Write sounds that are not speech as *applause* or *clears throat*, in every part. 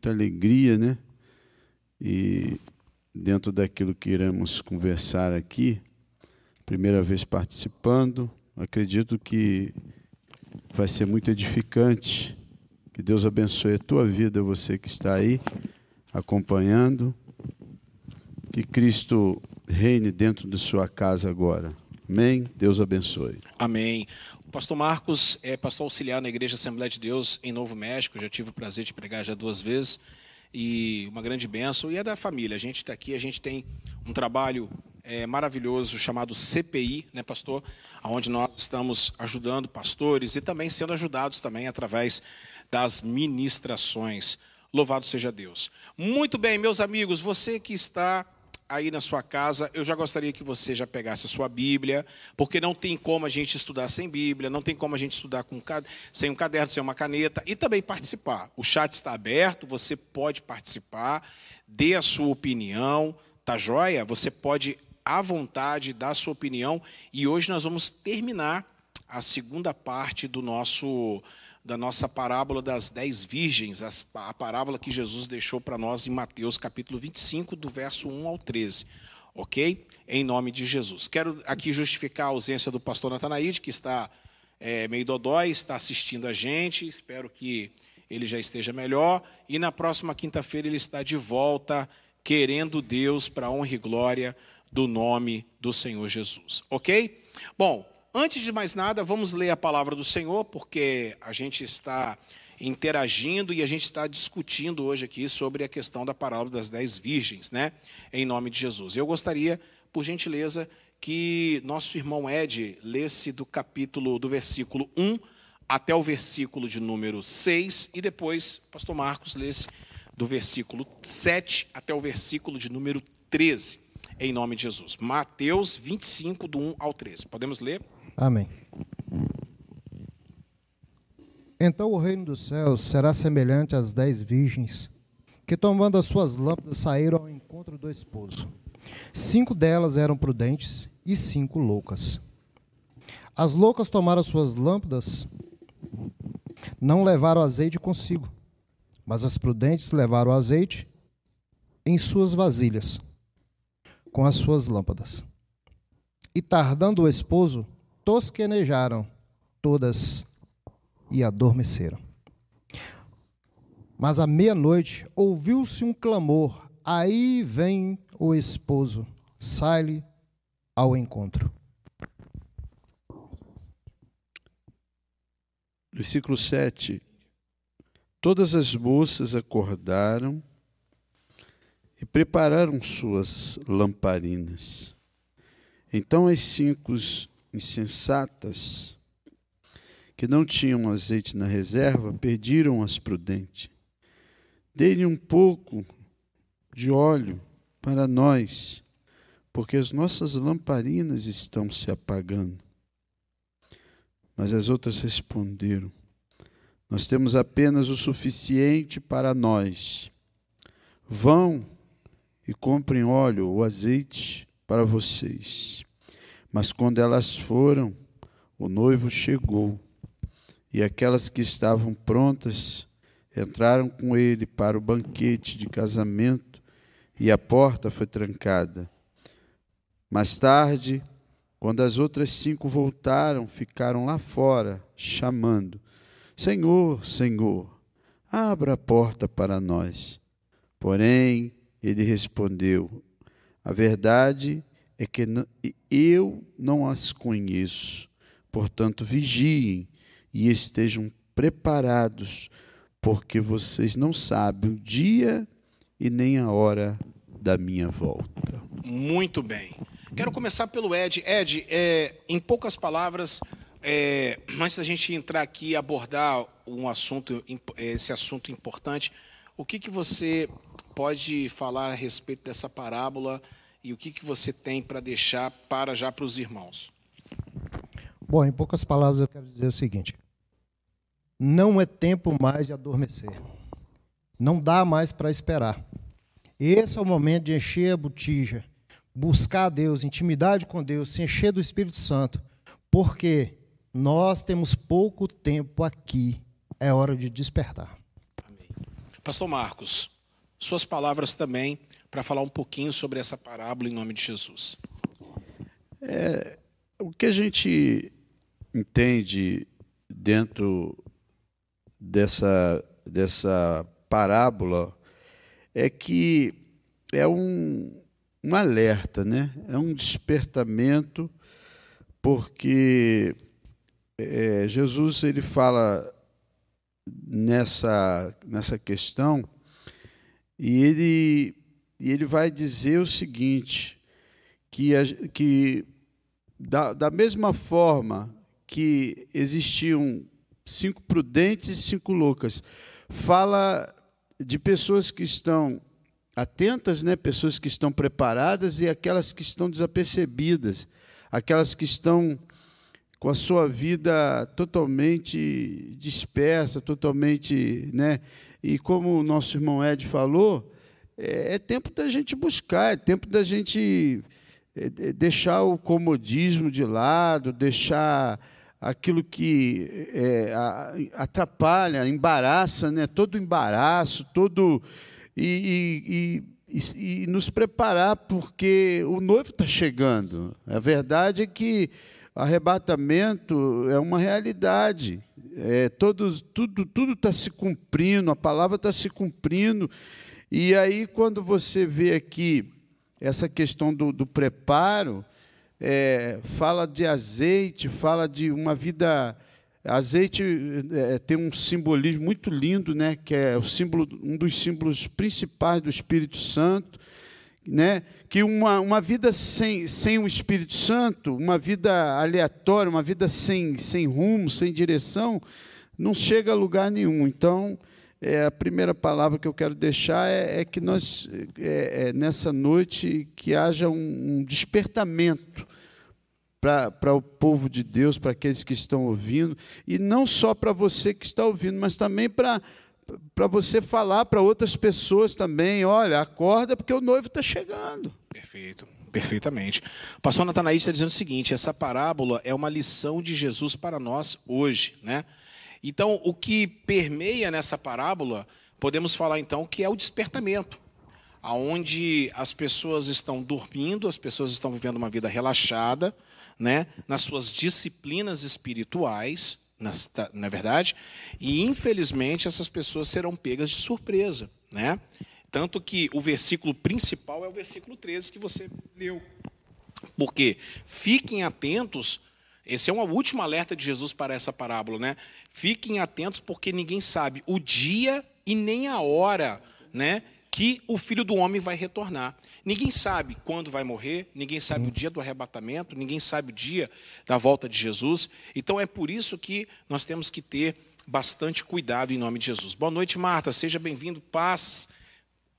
muita alegria, né? E dentro daquilo que iremos conversar aqui, primeira vez participando, acredito que vai ser muito edificante. Que Deus abençoe a tua vida, você que está aí acompanhando. Que Cristo reine dentro de sua casa agora. Amém. Deus abençoe. Amém. O pastor Marcos é pastor auxiliar na Igreja Assembleia de Deus em Novo México. Já tive o prazer de pregar já duas vezes. E uma grande bênção. E é da família. A gente está aqui, a gente tem um trabalho é, maravilhoso chamado CPI, né, pastor? Onde nós estamos ajudando pastores e também sendo ajudados também através das ministrações. Louvado seja Deus. Muito bem, meus amigos, você que está aí na sua casa, eu já gostaria que você já pegasse a sua Bíblia, porque não tem como a gente estudar sem Bíblia, não tem como a gente estudar com, sem um caderno, sem uma caneta e também participar. O chat está aberto, você pode participar, dê a sua opinião, tá joia? Você pode à vontade dar a sua opinião e hoje nós vamos terminar a segunda parte do nosso da nossa parábola das dez virgens, a parábola que Jesus deixou para nós em Mateus capítulo 25, do verso 1 ao 13. Ok? Em nome de Jesus. Quero aqui justificar a ausência do pastor Natanaide, que está é, meio dodói, está assistindo a gente. Espero que ele já esteja melhor. E na próxima quinta-feira ele está de volta, querendo Deus para honra e glória do nome do Senhor Jesus. Ok? Bom, Antes de mais nada, vamos ler a palavra do Senhor, porque a gente está interagindo e a gente está discutindo hoje aqui sobre a questão da parábola das dez virgens, né? Em nome de Jesus. Eu gostaria, por gentileza, que nosso irmão Ed lesse do capítulo, do versículo 1 até o versículo de número 6, e depois, pastor Marcos lesse do versículo 7 até o versículo de número 13, em nome de Jesus. Mateus 25, do 1 ao 13. Podemos ler? Amém. Então o reino dos céus será semelhante às dez virgens, que tomando as suas lâmpadas saíram ao encontro do esposo. Cinco delas eram prudentes e cinco loucas. As loucas tomaram as suas lâmpadas, não levaram azeite consigo, mas as prudentes levaram azeite em suas vasilhas, com as suas lâmpadas. E tardando o esposo, tosquenejaram todas e adormeceram. Mas à meia-noite ouviu-se um clamor: Aí vem o esposo, sai-lhe ao encontro. Versículo 7. Todas as moças acordaram e prepararam suas lamparinas. Então as cinco insensatas, que não tinham azeite na reserva, perdiram as prudentes. Dê-lhe um pouco de óleo para nós, porque as nossas lamparinas estão se apagando. Mas as outras responderam: Nós temos apenas o suficiente para nós. Vão e comprem óleo ou azeite para vocês. Mas quando elas foram, o noivo chegou, e aquelas que estavam prontas entraram com ele para o banquete de casamento, e a porta foi trancada. Mais tarde, quando as outras cinco voltaram, ficaram lá fora, chamando: Senhor, Senhor, abra a porta para nós. Porém, ele respondeu: A verdade é que eu não as conheço. Portanto, vigiem e estejam preparados, porque vocês não sabem o dia e nem a hora da minha volta. Muito bem. Quero começar pelo Ed. Ed, é, em poucas palavras, é, antes da gente entrar aqui e abordar um assunto, esse assunto importante, o que, que você pode falar a respeito dessa parábola? E o que, que você tem para deixar para já para os irmãos? Bom, em poucas palavras eu quero dizer o seguinte: não é tempo mais de adormecer. Não dá mais para esperar. Esse é o momento de encher a botija, buscar a Deus, intimidade com Deus, se encher do Espírito Santo, porque nós temos pouco tempo aqui. É hora de despertar. Amém. Pastor Marcos, suas palavras também para falar um pouquinho sobre essa parábola em nome de Jesus. É, o que a gente entende dentro dessa, dessa parábola é que é um, um alerta, né? é um despertamento, porque é, Jesus ele fala nessa, nessa questão e ele, e ele vai dizer o seguinte, que, que da, da mesma forma que existiam cinco prudentes e cinco loucas, fala de pessoas que estão atentas, né? pessoas que estão preparadas e aquelas que estão desapercebidas, aquelas que estão com a sua vida totalmente dispersa, totalmente. Né? E como o nosso irmão Ed falou, é, é tempo da gente buscar, é tempo da gente é, deixar o comodismo de lado, deixar aquilo que é, atrapalha, embaraça, né? todo embaraço, todo. E, e, e, e nos preparar, porque o noivo está chegando. A verdade é que arrebatamento é uma realidade. É, todos, tudo está se cumprindo, a palavra está se cumprindo. E aí, quando você vê aqui essa questão do, do preparo, é, fala de azeite, fala de uma vida. Azeite é, tem um simbolismo muito lindo, né? Que é o símbolo, um dos símbolos principais do Espírito Santo, né? Que uma, uma vida sem, sem o Espírito Santo, uma vida aleatória, uma vida sem, sem rumo, sem direção, não chega a lugar nenhum. Então, é, a primeira palavra que eu quero deixar é, é que nós, é, é, nessa noite, que haja um, um despertamento para o povo de Deus, para aqueles que estão ouvindo, e não só para você que está ouvindo, mas também para para você falar para outras pessoas também, olha, acorda porque o noivo está chegando. Perfeito, perfeitamente. O pastor Natanaí está dizendo o seguinte: essa parábola é uma lição de Jesus para nós hoje, né? Então, o que permeia nessa parábola, podemos falar então que é o despertamento, aonde as pessoas estão dormindo, as pessoas estão vivendo uma vida relaxada, né, nas suas disciplinas espirituais, na é verdade? E infelizmente essas pessoas serão pegas de surpresa, né? Tanto que o versículo principal é o versículo 13 que você leu. Porque fiquem atentos esse é um último alerta de Jesus para essa parábola, né? Fiquem atentos porque ninguém sabe o dia e nem a hora, né, que o Filho do homem vai retornar. Ninguém sabe quando vai morrer, ninguém sabe o dia do arrebatamento, ninguém sabe o dia da volta de Jesus. Então é por isso que nós temos que ter bastante cuidado em nome de Jesus. Boa noite, Marta. Seja bem-vindo. Paz.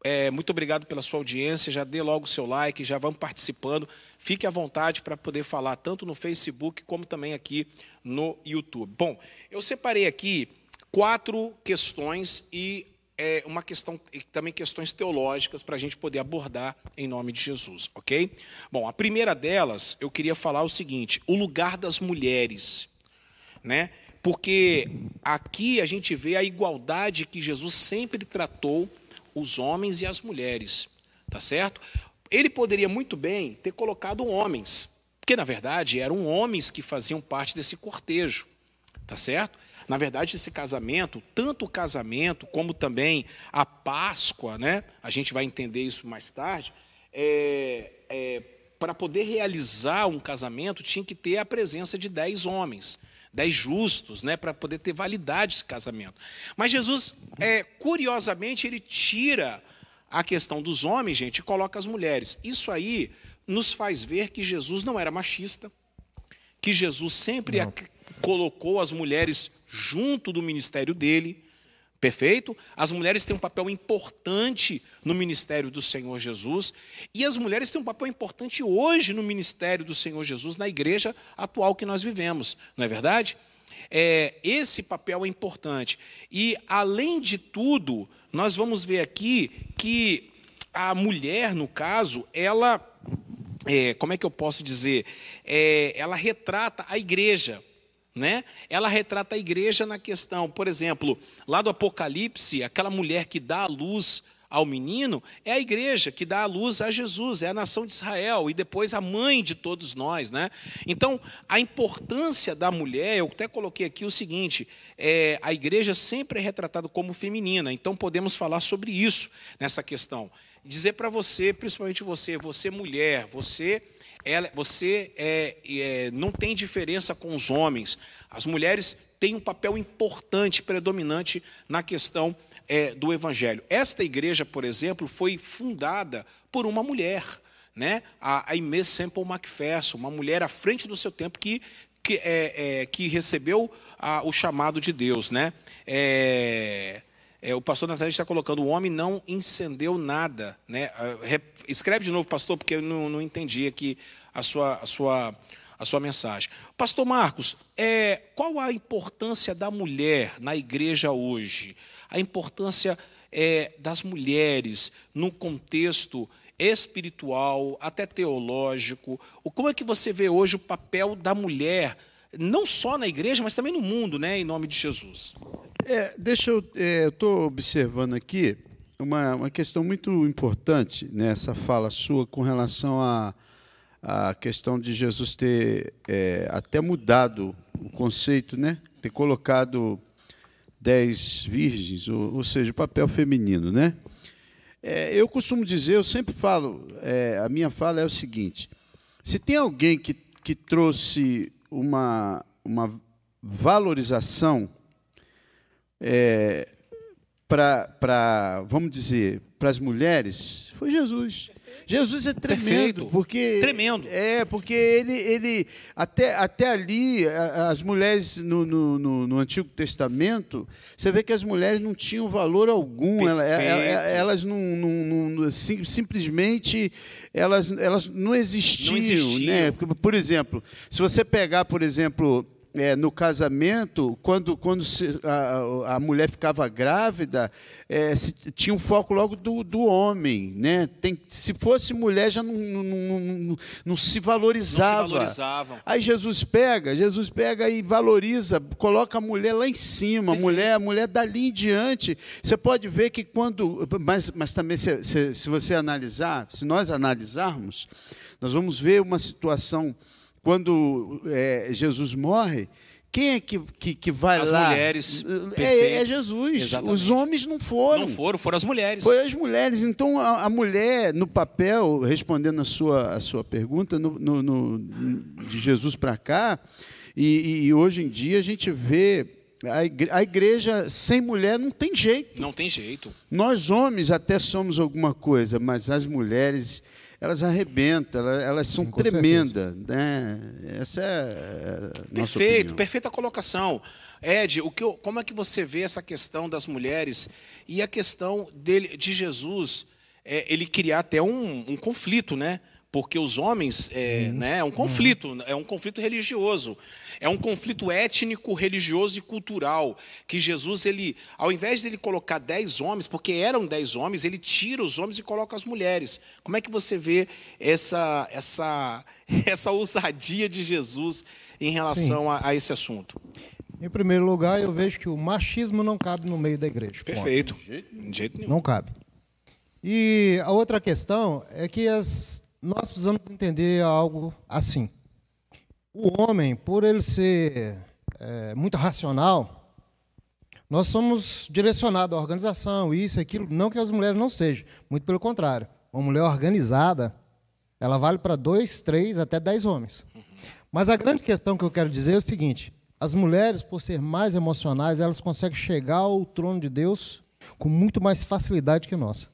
É, muito obrigado pela sua audiência. Já dê logo o seu like, já vamos participando. Fique à vontade para poder falar tanto no Facebook como também aqui no YouTube. Bom, eu separei aqui quatro questões e é, uma questão e também questões teológicas para a gente poder abordar em nome de Jesus, ok? Bom, a primeira delas eu queria falar o seguinte: o lugar das mulheres, né? Porque aqui a gente vê a igualdade que Jesus sempre tratou os homens e as mulheres, tá certo? Ele poderia muito bem ter colocado homens, porque na verdade eram homens que faziam parte desse cortejo, tá certo? Na verdade, esse casamento, tanto o casamento como também a Páscoa, né? A gente vai entender isso mais tarde. É, é, para poder realizar um casamento, tinha que ter a presença de dez homens, dez justos, né? Para poder ter validade esse casamento. Mas Jesus, é, curiosamente, ele tira a questão dos homens, gente, e coloca as mulheres. Isso aí nos faz ver que Jesus não era machista, que Jesus sempre colocou as mulheres junto do ministério dele. Perfeito? As mulheres têm um papel importante no ministério do Senhor Jesus, e as mulheres têm um papel importante hoje no ministério do Senhor Jesus, na igreja atual que nós vivemos, não é verdade? É, esse papel é importante. E, além de tudo, nós vamos ver aqui que a mulher, no caso, ela, é, como é que eu posso dizer? É, ela retrata a igreja. né? Ela retrata a igreja na questão, por exemplo, lá do Apocalipse, aquela mulher que dá a luz ao menino é a igreja que dá a luz a Jesus, é a nação de Israel e depois a mãe de todos nós, né? Então, a importância da mulher, eu até coloquei aqui o seguinte: é, a igreja sempre é retratada como feminina, então podemos falar sobre isso nessa questão. Dizer para você, principalmente você, você mulher, você ela, você é, é, não tem diferença com os homens. As mulheres têm um papel importante, predominante na questão é, do Evangelho. Esta igreja, por exemplo, foi fundada por uma mulher, né? a, a Semple Macpherson, uma mulher à frente do seu tempo que, que, é, é, que recebeu a, o chamado de Deus. Né? É, é, o pastor Natália está colocando: o homem não incendeu nada. Né? Escreve de novo, pastor, porque eu não, não entendi aqui a sua, a sua, a sua mensagem. Pastor Marcos, é, qual a importância da mulher na igreja hoje? A importância é, das mulheres no contexto espiritual, até teológico. Como é que você vê hoje o papel da mulher, não só na igreja, mas também no mundo, né, em nome de Jesus? É, deixa eu. É, estou observando aqui uma, uma questão muito importante nessa fala sua com relação a a questão de Jesus ter é, até mudado o conceito, né? ter colocado dez virgens, ou, ou seja, o papel feminino. Né? É, eu costumo dizer, eu sempre falo, é, a minha fala é o seguinte: se tem alguém que, que trouxe uma, uma valorização é, para, vamos dizer, para as mulheres, foi Jesus. Jesus é tremendo, Perfeito. porque tremendo. É porque ele, ele até, até ali as mulheres no, no, no Antigo Testamento, você vê que as mulheres não tinham valor algum. Elas, elas não, não, não, simplesmente elas, elas não existiam, não existiam. Né? Por exemplo, se você pegar, por exemplo, é, no casamento, quando, quando se, a, a, mulher ficava grávida, é, se, tinha um foco logo do, do homem. Né? Tem, se fosse mulher, já não, não, não, não se valorizava. Não se valorizavam. Aí Jesus pega, Jesus pega e valoriza, coloca a mulher lá em cima, a mulher, a mulher dali em diante. Você pode ver que quando. Mas, mas também, se, se, se você analisar, se nós analisarmos, nós vamos ver uma situação quando é, Jesus morre, quem é que, que, que vai as lá? As mulheres. É, é, Jesus. Exatamente. Os homens não foram. Não foram, foram as mulheres. Foi as mulheres. Então, a, a mulher, no papel, respondendo a sua, a sua pergunta, no, no, no de Jesus para cá, e, e, hoje em dia a gente vê. A igreja sem mulher não tem jeito. Não tem jeito. Nós homens até somos alguma coisa, mas as mulheres elas arrebentam, elas, elas são tremendas. Né? Essa é a nossa Perfeito, opinião. perfeita colocação. Ed, o que, como é que você vê essa questão das mulheres e a questão dele, de Jesus, é, ele criar até um, um conflito, né? Porque os homens é, uhum. né, é um conflito, uhum. é um conflito religioso, é um conflito étnico, religioso e cultural. Que Jesus, ele, ao invés de ele colocar dez homens, porque eram dez homens, ele tira os homens e coloca as mulheres. Como é que você vê essa essa *laughs* essa ousadia de Jesus em relação a, a, esse assunto? Em primeiro lugar, eu vejo que o machismo não cabe no meio da igreja. Perfeito. De jeito, de jeito nenhum. Não cabe. E a outra questão é que as nós precisamos entender algo assim. O homem, por ele ser é, muito racional, nós somos direcionados à organização, isso, aquilo. Não que as mulheres não sejam, muito pelo contrário. Uma mulher organizada, ela vale para dois, três, até dez homens. Mas a grande questão que eu quero dizer é o seguinte: as mulheres, por ser mais emocionais, elas conseguem chegar ao trono de Deus com muito mais facilidade que nós.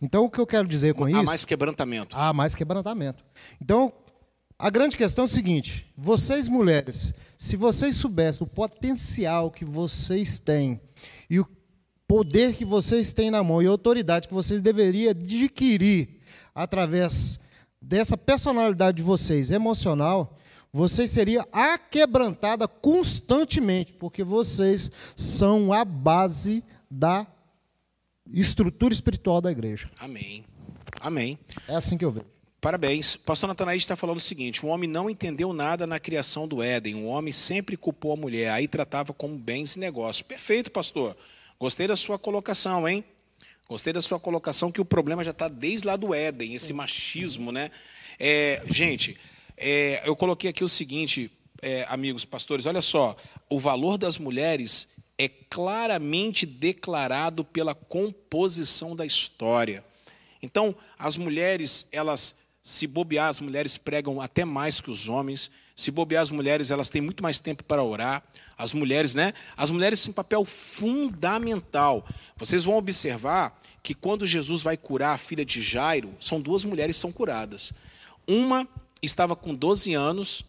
Então, o que eu quero dizer com Há isso. Há mais quebrantamento. Há mais quebrantamento. Então, a grande questão é o seguinte: vocês, mulheres, se vocês soubessem o potencial que vocês têm e o poder que vocês têm na mão e a autoridade que vocês deveriam adquirir através dessa personalidade de vocês emocional, vocês seriam aquebrantada constantemente, porque vocês são a base da estrutura espiritual da igreja. Amém. Amém. É assim que eu vejo. Parabéns. Pastor Natanaí está falando o seguinte: o homem não entendeu nada na criação do Éden. O homem sempre culpou a mulher, aí tratava como bens e negócios. Perfeito, pastor. Gostei da sua colocação, hein? Gostei da sua colocação que o problema já está desde lá do Éden, esse machismo, né? É, gente, é, eu coloquei aqui o seguinte, é, amigos pastores, olha só, o valor das mulheres é claramente declarado pela composição da história. Então, as mulheres, elas se bobear, as mulheres pregam até mais que os homens. Se bobear, as mulheres, elas têm muito mais tempo para orar. As mulheres, né? As mulheres têm um papel fundamental. Vocês vão observar que quando Jesus vai curar a filha de Jairo, são duas mulheres que são curadas. Uma estava com 12 anos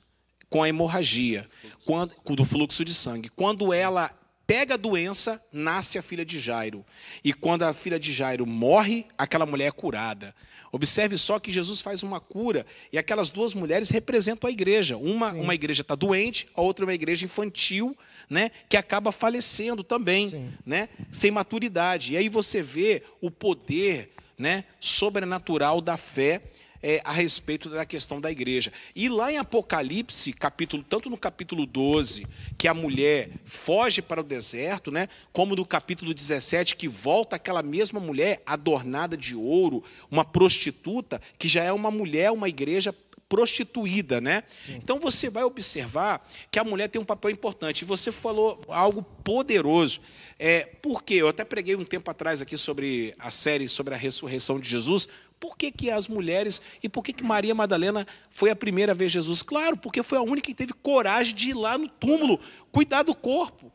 com a hemorragia, quando, do fluxo de sangue. Quando ela pega a doença, nasce a filha de Jairo. E quando a filha de Jairo morre, aquela mulher é curada. Observe só que Jesus faz uma cura e aquelas duas mulheres representam a igreja. Uma, uma igreja está doente, a outra é uma igreja infantil, né, que acaba falecendo também, né, sem maturidade. E aí você vê o poder né, sobrenatural da fé é, a respeito da questão da igreja. E lá em Apocalipse, capítulo, tanto no capítulo 12, que a mulher foge para o deserto, né, como no capítulo 17, que volta aquela mesma mulher adornada de ouro, uma prostituta, que já é uma mulher, uma igreja prostituída, né? Sim. Então você vai observar que a mulher tem um papel importante. E você falou algo poderoso. É, por quê? Eu até preguei um tempo atrás aqui sobre a série sobre a ressurreição de Jesus. Por que, que as mulheres e por que, que Maria Madalena foi a primeira a ver Jesus? Claro, porque foi a única que teve coragem de ir lá no túmulo cuidar do corpo.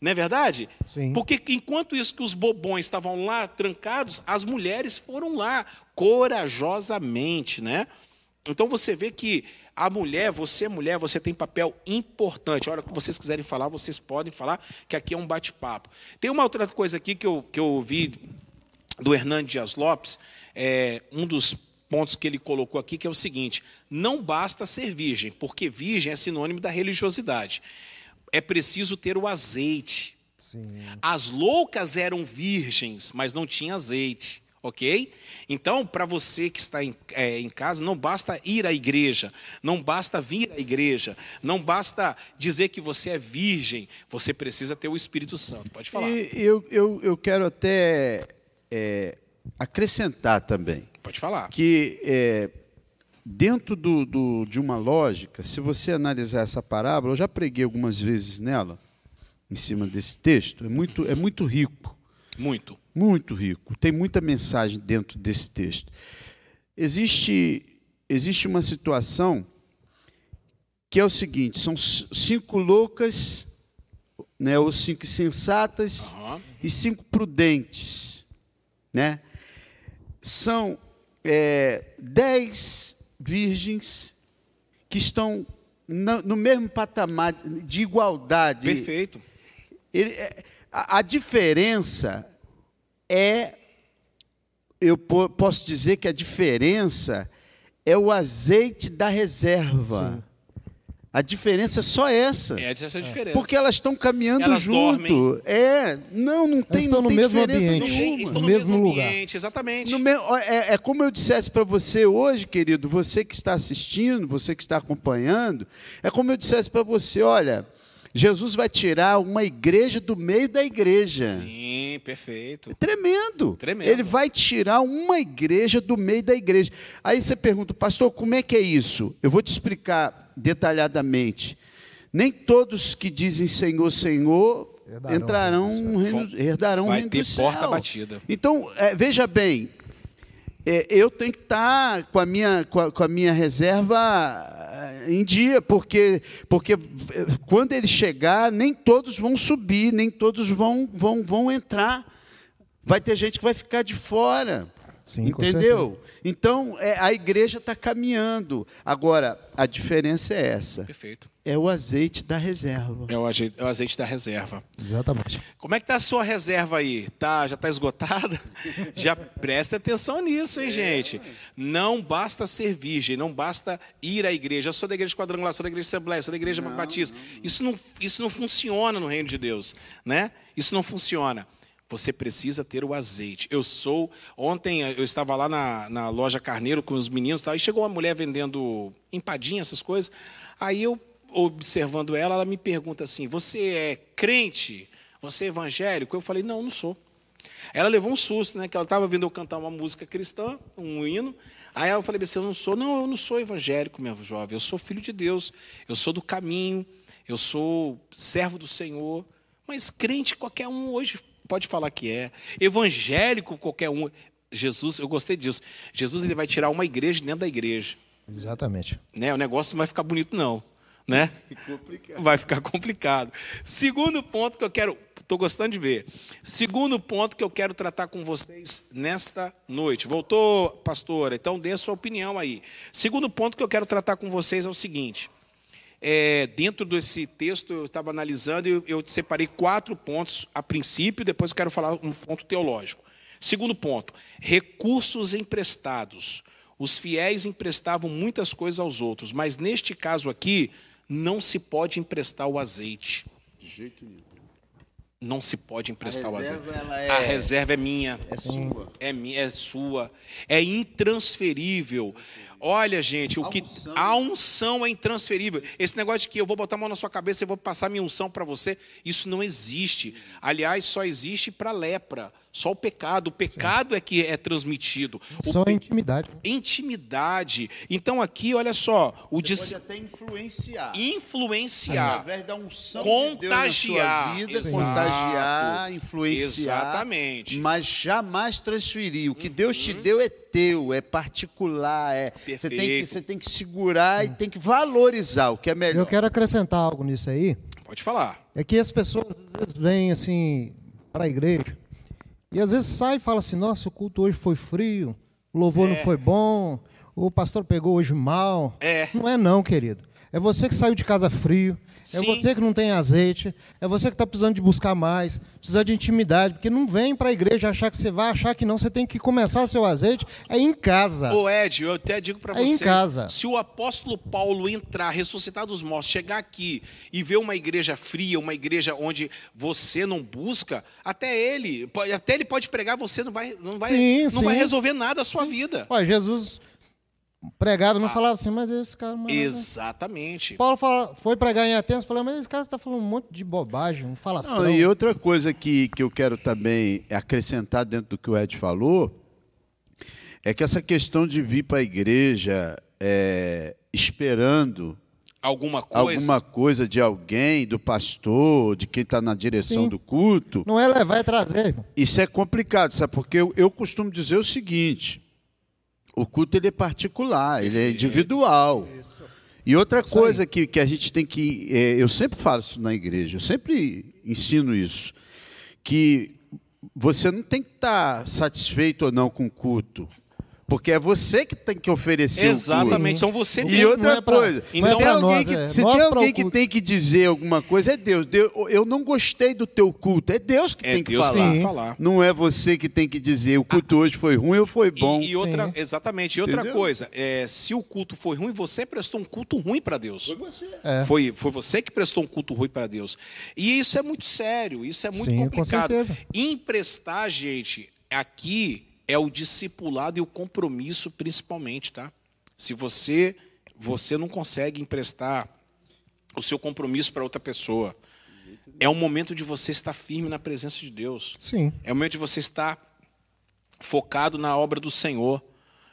Não é verdade? Sim. Porque enquanto isso que os bobões estavam lá trancados, as mulheres foram lá corajosamente, né? Então você vê que a mulher, você é mulher, você tem papel importante. A hora que vocês quiserem falar, vocês podem falar, que aqui é um bate-papo. Tem uma outra coisa aqui que eu, que eu vi do Hernando Dias Lopes, é, um dos pontos que ele colocou aqui, que é o seguinte: não basta ser virgem, porque virgem é sinônimo da religiosidade. É preciso ter o azeite. Sim. As loucas eram virgens, mas não tinha azeite. Ok? Então, para você que está em, é, em, casa, não basta ir à igreja, não basta vir à igreja, não basta dizer que você é virgem, você precisa ter o Espírito Santo. Pode falar. E eu, eu, eu quero até é, acrescentar também. Pode falar. Que é, dentro do, do, de uma lógica, se você analisar essa parábola, eu já preguei algumas vezes nela, em cima desse texto, é muito, é muito rico. Muito. Muito rico. Tem muita mensagem dentro desse texto. Existe, existe uma situação que é o seguinte: são cinco loucas, né, ou cinco sensatas uhum. e cinco prudentes né? São é, dez virgens que estão no, no, mesmo patamar de igualdade. Perfeito. Ele, é, a, a, diferença é, eu posso dizer que a diferença é o azeite da reserva. Sim. A diferença é só essa. É essa a diferença. Porque elas estão caminhando elas junto. Dormem. É, não, não tem, estão não no tem mesmo diferença ambiente. nenhuma. Estão no no mesmo mesmo lugar. ambiente, exatamente. No me- é, é como eu dissesse para você hoje, querido, você que está assistindo, você que está acompanhando, é como eu dissesse para você, olha, Jesus vai tirar uma igreja do meio da igreja. Sim, perfeito. É tremendo. Tremendo. Ele vai tirar uma igreja do meio da igreja. Aí você pergunta, pastor, como é que é isso? Eu vou te explicar detalhadamente. Nem todos que dizem Senhor, Senhor herdarão entrarão no reino, herdarão vai reino ter do céu. porta batida. Então, é, veja bem, é, eu tenho que estar com a minha, com a, com a minha reserva é, em dia, porque, porque é, quando ele chegar, nem todos vão subir, nem todos vão, vão, vão entrar. Vai ter gente que vai ficar de fora. Sim, entendeu? Então, é, a igreja está caminhando. Agora, a diferença é essa. Perfeito. É o azeite da reserva. É o azeite, é o azeite da reserva. Exatamente. Como é que está a sua reserva aí? Tá, já está esgotada? *laughs* já presta atenção nisso, hein, gente? Não basta ser virgem, não basta ir à igreja. Eu sou da igreja quadrangular, sou da igreja Assembleia, sou da igreja não, Batista. Não, não. Isso, não, isso não funciona no reino de Deus, né? Isso não funciona. Você precisa ter o azeite. Eu sou. Ontem eu estava lá na, na loja Carneiro com os meninos e tal, e chegou uma mulher vendendo empadinha, essas coisas. Aí eu, observando ela, ela me pergunta assim: Você é crente? Você é evangélico? Eu falei: Não, não sou. Ela levou um susto, né? Que ela estava vindo eu cantar uma música cristã, um hino. Aí eu falei Eu não sou. Não, eu não sou evangélico, minha jovem. Eu sou filho de Deus. Eu sou do caminho. Eu sou servo do Senhor. Mas crente qualquer um hoje pode falar que é. Evangélico qualquer um. Jesus, eu gostei disso. Jesus ele vai tirar uma igreja dentro da igreja. Exatamente. Né? O negócio não vai ficar bonito não, né? Vai ficar complicado. Segundo ponto que eu quero, estou gostando de ver. Segundo ponto que eu quero tratar com vocês nesta noite. Voltou, pastora? Então dê a sua opinião aí. Segundo ponto que eu quero tratar com vocês é o seguinte é, dentro desse texto, eu estava analisando e eu, eu separei quatro pontos a princípio, depois eu quero falar um ponto teológico. Segundo ponto, recursos emprestados. Os fiéis emprestavam muitas coisas aos outros, mas neste caso aqui, não se pode emprestar o azeite. De jeito nenhum. Não se pode emprestar o azeite. É... A reserva é minha. É sua. É minha, é sua. É intransferível. Olha, gente, o que a unção é intransferível. Esse negócio de que eu vou botar a mão na sua cabeça e vou passar minha unção para você, isso não existe. Aliás, só existe para lepra. Só o pecado. O pecado Sim. é que é transmitido. Só a intimidade. Intimidade. Então aqui, olha só, o Você dis... pode até influenciar. Influenciar. Através da unção contagiar. De Deus na sua vida, contagiar, influenciar. Exatamente. Mas jamais transferir. O que uhum. Deus te deu é teu, é particular, é você tem que você tem que segurar Sim. e tem que valorizar o que é melhor. Eu quero acrescentar algo nisso aí. Pode falar. É que as pessoas às vezes vêm assim para a igreja e às vezes sai e fala assim: nossa, o culto hoje foi frio, o louvor é. não foi bom, o pastor pegou hoje mal. É. Não é, não, querido. É você que saiu de casa frio, é Sim. você que não tem azeite, é você que está precisando de buscar mais, precisa de intimidade, porque não vem para a igreja achar que você vai achar que não, você tem que começar seu azeite é em casa. Ô Ed, eu até digo para é vocês, em casa. se o apóstolo Paulo entrar, ressuscitar dos mortos, chegar aqui e ver uma igreja fria, uma igreja onde você não busca, até ele, até ele pode pregar, você não vai, não vai, sim, não sim. vai resolver nada a sua vida. Olha, Jesus pregava, não ah, falava assim, mas esse cara. Mas, exatamente. Paulo fala, foi pregar em Atenas, falou, mas esse cara está falando um monte de bobagem, um falastrão. Não, e outra coisa que, que eu quero também acrescentar dentro do que o Ed falou, é que essa questão de vir para a igreja é, esperando alguma coisa. alguma coisa de alguém, do pastor, de quem está na direção Sim. do culto. Não é levar e trazer. Irmão. Isso é complicado, sabe? Porque eu, eu costumo dizer o seguinte: o culto ele é particular, ele é individual. E outra coisa que, que a gente tem que. É, eu sempre falo isso na igreja, eu sempre ensino isso. Que você não tem que estar satisfeito ou não com o culto. Porque é você que tem que oferecer Exatamente, são você mesmo. E outra é pra, coisa, então, se tem alguém, que, é. se tem alguém que tem que dizer alguma coisa, é Deus. Deus. Eu não gostei do teu culto, é Deus que é tem Deus que falar. falar. Não é você que tem que dizer o culto ah, hoje foi ruim ou foi bom. E, e outra, exatamente. E outra Entendeu? coisa, é, se o culto foi ruim, você prestou um culto ruim para Deus. Foi você. É. Foi, foi você que prestou um culto ruim para Deus. E isso é muito sério, isso é muito Sim, complicado. Emprestar, gente, aqui é o discipulado e o compromisso principalmente, tá? Se você você não consegue emprestar o seu compromisso para outra pessoa, é o momento de você estar firme na presença de Deus. Sim. É o momento de você estar focado na obra do Senhor.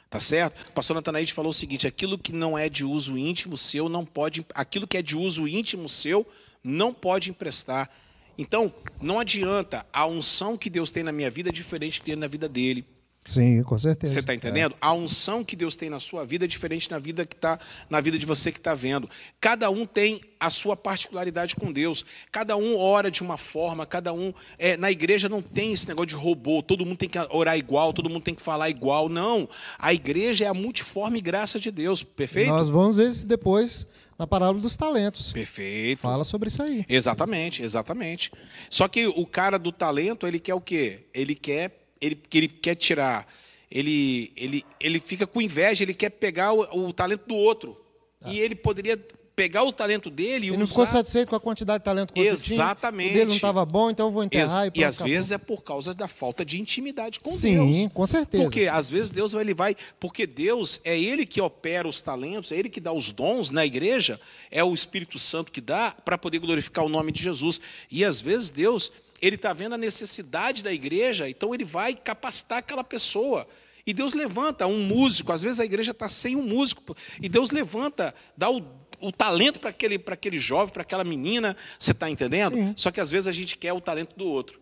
Tá certo? O pastor Natanaide falou o seguinte: aquilo que não é de uso íntimo seu não pode, aquilo que é de uso íntimo seu não pode emprestar. Então, não adianta a unção que Deus tem na minha vida é diferente que tem na vida dele. Sim, com certeza. Você está entendendo? É. A unção que Deus tem na sua vida é diferente na vida que está na vida de você que está vendo. Cada um tem a sua particularidade com Deus. Cada um ora de uma forma. Cada um é, na igreja não tem esse negócio de robô. Todo mundo tem que orar igual. Todo mundo tem que falar igual. Não. A igreja é a multiforme graça de Deus. Perfeito? Nós vamos ver isso depois na parábola dos talentos. Perfeito. Fala sobre isso aí. Exatamente, exatamente. Só que o cara do talento ele quer o quê? Ele quer ele, que ele quer tirar, ele, ele, ele fica com inveja, ele quer pegar o, o talento do outro. Ah. E ele poderia pegar o talento dele e Ele usar. não ficou satisfeito com a quantidade de talento que eu tinha. Exatamente. O dele não estava bom, então eu vou enterrar Ex- e e pronto, às acabou. vezes é por causa da falta de intimidade com Sim, Deus. com certeza. Porque às vezes Deus vai, ele vai, porque Deus é ele que opera os talentos, é ele que dá os dons na igreja, é o Espírito Santo que dá para poder glorificar o nome de Jesus. E às vezes Deus, ele está vendo a necessidade da igreja, então ele vai capacitar aquela pessoa. E Deus levanta um músico, às vezes a igreja está sem um músico, e Deus levanta, dá o, o talento para aquele, para aquele jovem, para aquela menina, você está entendendo? Só que às vezes a gente quer o talento do outro.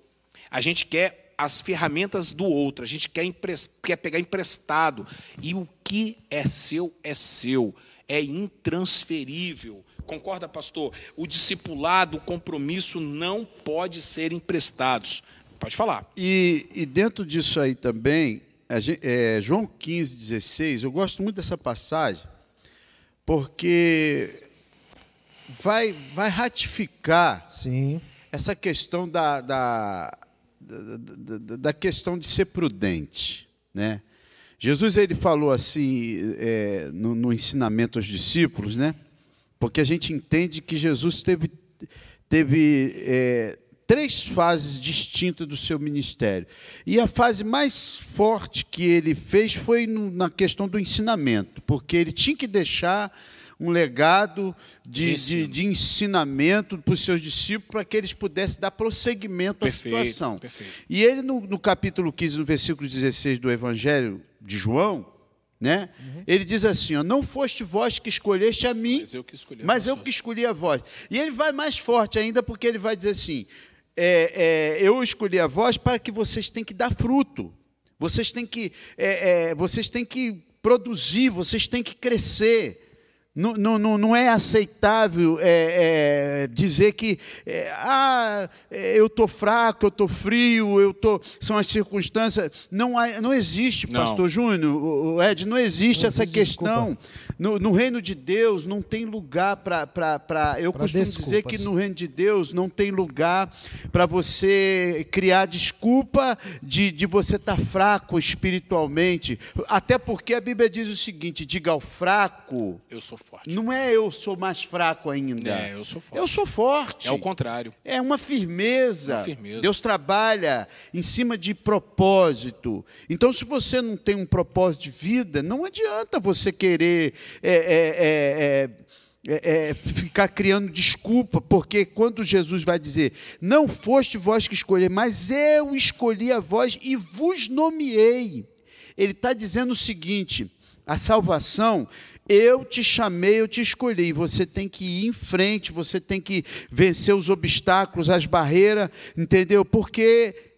A gente quer as ferramentas do outro, a gente quer, empres- quer pegar emprestado. E o que é seu é seu, é intransferível. Concorda, pastor? O discipulado, o compromisso não pode ser emprestados. Pode falar. E, e dentro disso aí também, a gen- é, João 15, 16, eu gosto muito dessa passagem, porque vai, vai ratificar Sim. essa questão da, da, da, da- da questão de ser prudente, né? Jesus ele falou assim é, no, no ensinamento aos discípulos, né? Porque a gente entende que Jesus teve, teve é, três fases distintas do seu ministério. E a fase mais forte que ele fez foi no- na questão do ensinamento, porque ele tinha que deixar um legado De de, de, ensinamento para os seus discípulos, para que eles pudessem dar prosseguimento Perfeito, à situação. perfeito. E ele, no, no capítulo 15, no versículo 16 do Evangelho de João, né? ele diz assim: ó, Não foste vós que escolheste a mim, Mas eu que escolhi a mas eu vocês." que escolhi a vós. E ele vai mais forte ainda, porque ele vai dizer assim: é, é, Eu escolhi a vós para que vocês têm que dar fruto, vocês têm que, é, é, vocês têm que produzir, vocês têm que crescer. Não, não, não, é aceitável é, é, dizer que é, ah, é, eu estou fraco, eu estou frio, eu tô, são as circunstâncias. Não, há- não existe, Não. pastor Júnior, Ed, não existe Não essa questão. No, no reino de Deus não tem lugar para. Eu Pra costumo dizer que desculpas. no reino de Deus não tem lugar para você criar desculpa de, de você estar fraco espiritualmente. Até porque a Bíblia diz o seguinte: diga ao fraco. Eu sou forte. Não é eu sou mais fraco ainda. É, eu sou forte. Eu sou forte. É o contrário. É uma firmeza. Uma firmeza. Deus trabalha em cima de propósito. Então, se você não tem um propósito de vida, não adianta você querer é, é, é, é, é, ficar criando desculpa, porque quando Jesus vai dizer, não foste vós que escolhi, mas eu escolhi a vós e vos nomeei. Ele está dizendo o seguinte: a salvação eu te chamei, eu te escolhi. Você tem que ir em frente, você tem que vencer os obstáculos, as barreiras, entendeu? Porque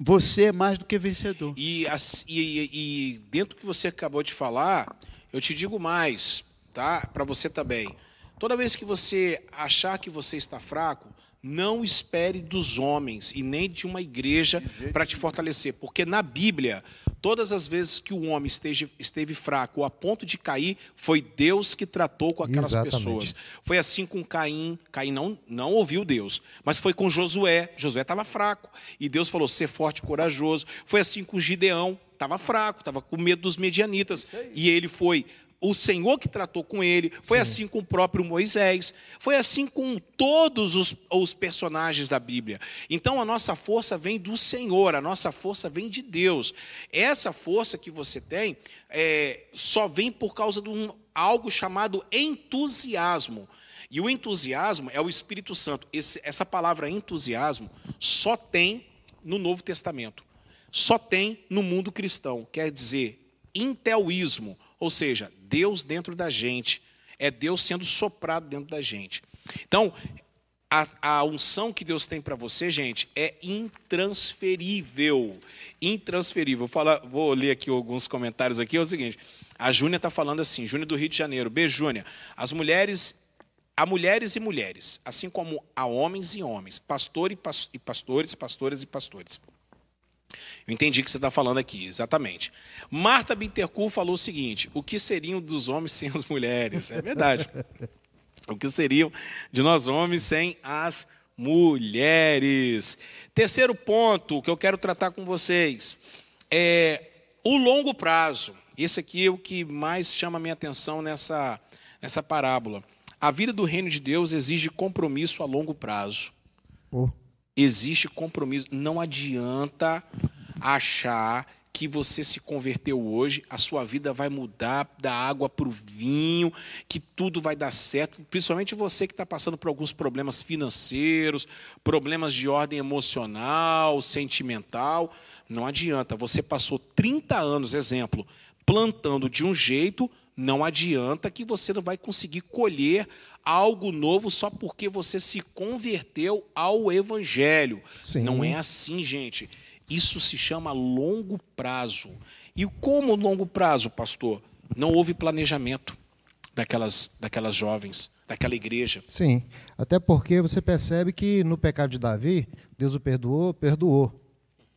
você é mais do que vencedor. E, e- e dentro do que você acabou de falar, eu te digo mais, tá? Para você também. Toda vez que você achar que você está fraco, não espere dos homens e nem de uma igreja para te fortalecer, porque na Bíblia, todas as vezes que o homem esteve, esteve fraco a ponto de cair, foi Deus que tratou com aquelas Exatamente. pessoas. Foi assim com Caim. Caim não, não ouviu Deus. Mas foi com Josué. Josué estava fraco. E Deus falou: ser forte e corajoso. Foi assim com Gideão. Estava fraco, estava com medo dos medianitas. E ele foi. O Senhor que tratou com ele. Foi assim com o próprio Moisés. Foi assim com todos os, os personagens da Bíblia. Então a nossa força vem do Senhor, a nossa força vem de Deus. Essa força que você tem é, só vem por causa de um, algo chamado entusiasmo. E o entusiasmo é o Espírito Santo. Esse- essa palavra entusiasmo só tem no Novo Testamento. Só tem no mundo cristão. Quer dizer, intelísmo, ou seja, Deus dentro da gente. É Deus sendo soprado dentro da gente. Então, a, a unção que Deus tem para você, gente, é intransferível. Intransferível. Vou, falar- vou ler aqui alguns comentários aqui. É o seguinte: a Júnia está falando assim, Júnia do Rio de Janeiro. Beijo, Júnia. As mulheres, há mulheres e mulheres, assim como há homens e homens, pastor e, pas- e pastores, pastoras e pastores. Eu entendi o que você está falando aqui, exatamente. Marta Bittencourt falou o seguinte: o que seriam dos homens sem as mulheres? É verdade. o que seriam de nós homens sem as mulheres? Terceiro ponto que eu quero tratar com vocês é o longo prazo. Esse aqui é o que mais chama a minha atenção nessa, nessa parábola. A vida do reino de Deus exige compromisso a longo prazo. Pô, Existe compromisso. Não adianta achar que você se converteu hoje, a sua vida vai mudar da água para o vinho, que tudo vai dar certo. Principalmente você que está passando por alguns problemas financeiros, problemas de ordem emocional, sentimental. Não adianta. Você passou 30 anos, exemplo, plantando de um jeito, não adianta que você não vai conseguir colher algo novo só porque você se converteu ao evangelho. Sim. Não é assim, gente. Isso se chama longo prazo. E como longo prazo, pastor? Não houve planejamento daquelas, daquelas jovens, daquela igreja. sim. Até porque você percebe que no pecado de Davi, Deus o perdoou, perdoou.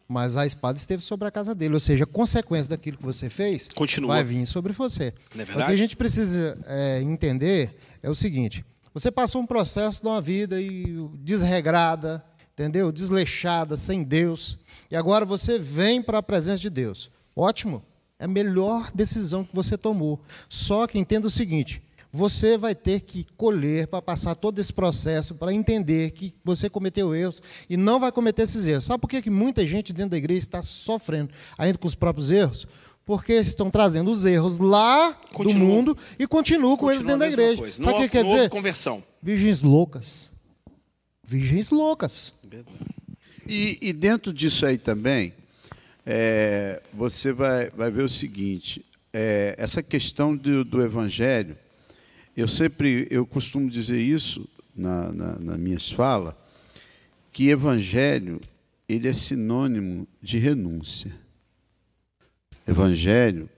Mas a espada esteve sobre a casa dele. Ou seja, a consequência daquilo que você fez Continua. vai vir sobre você. Não é O que a gente precisa é, entender é o seguinte: você passou um processo de uma vida e- desregrada, entendeu? Desleixada, sem Deus, e agora você vem para a presença de Deus. Ótimo, é a melhor decisão que você tomou. Só que entenda o seguinte: você vai ter que colher para passar todo esse processo, para entender que você cometeu erros e não vai cometer esses erros. Sabe por que que muita gente dentro da igreja está sofrendo ainda com os próprios erros? Porque eles estão trazendo os erros lá do mundo e continuam com eles dentro da igreja. coisa. Sabe o Não, que quer dizer? conversão. Virgens loucas. Virgens loucas. E, e dentro disso aí também, é, você vai, vai ver o seguinte: é, essa questão do, do evangelho, eu sempre, eu costumo dizer isso na, na, nas minhas falas, que evangelho ele é sinônimo de renúncia. Evangelho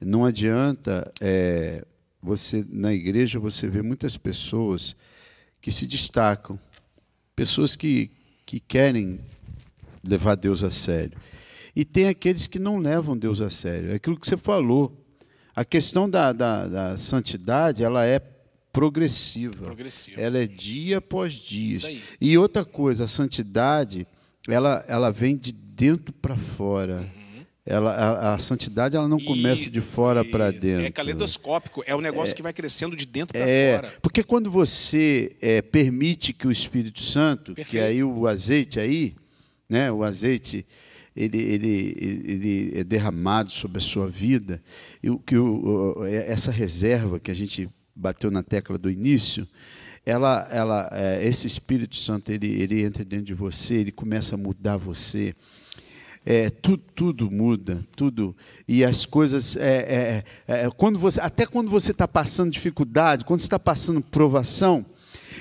não adianta é, você na igreja você vê muitas pessoas que se destacam, pessoas que, que querem levar Deus a sério. E tem aqueles que não levam Deus a sério. É aquilo que você falou. A questão da, da, da santidade, ela é progressiva. Progressiva. Ela é dia após dia. Isso aí. E outra coisa, a santidade, ela, ela vem de dentro para fora. Ela, a, a santidade ela não começa Uhum. E- de fora para isso. dentro. É caleidoscópico, é um negócio que vai crescendo de dentro para É, fora. porque quando você é, permite que o Espírito Santo, que Perfeito. aí o azeite aí, né, o azeite ele, ele, ele é derramado sobre a sua vida, e o que o, é- essa reserva que a gente bateu na tecla do início, ela, ela, é, esse Espírito Santo ele, ele entra dentro de você, ele começa a mudar você. É, tudo, tudo muda, tudo. E as coisas. é, é, é, quando você, até quando você está passando dificuldade, quando você está passando provação,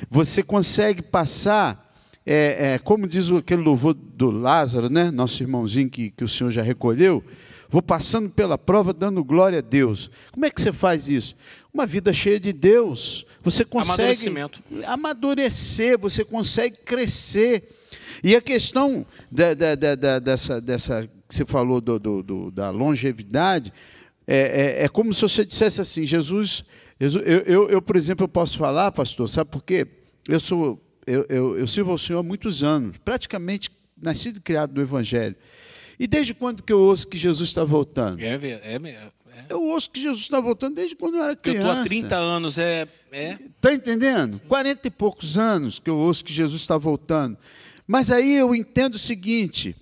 você consegue passar, é, é, como diz aquele louvor do Lázaro, né? nosso irmãozinho que, que o Senhor já recolheu. Vou passando pela prova, dando glória a Deus. Como é que você faz isso? Uma vida cheia de Deus. Você consegue Amadurecimento. amadurecer, você consegue crescer. E a questão da- da- da- da- dessa, dessa que você falou do- do- do- da longevidade é, é- é como se você dissesse assim, Jesus, Jesus- eu, eu, eu, por exemplo, eu posso falar, pastor, sabe por quê? Eu sou, eu, eu, eu sirvo ao Senhor há muitos anos, praticamente nascido e criado no Evangelho. E desde quando que eu ouço que Jesus está voltando? É, é, é. Eu ouço que Jesus está voltando desde quando eu era Eu criança. estou há 30 anos, é, é Está entendendo? 40 e poucos anos que eu ouço que Jesus está voltando. Mas aí eu entendo o seguinte: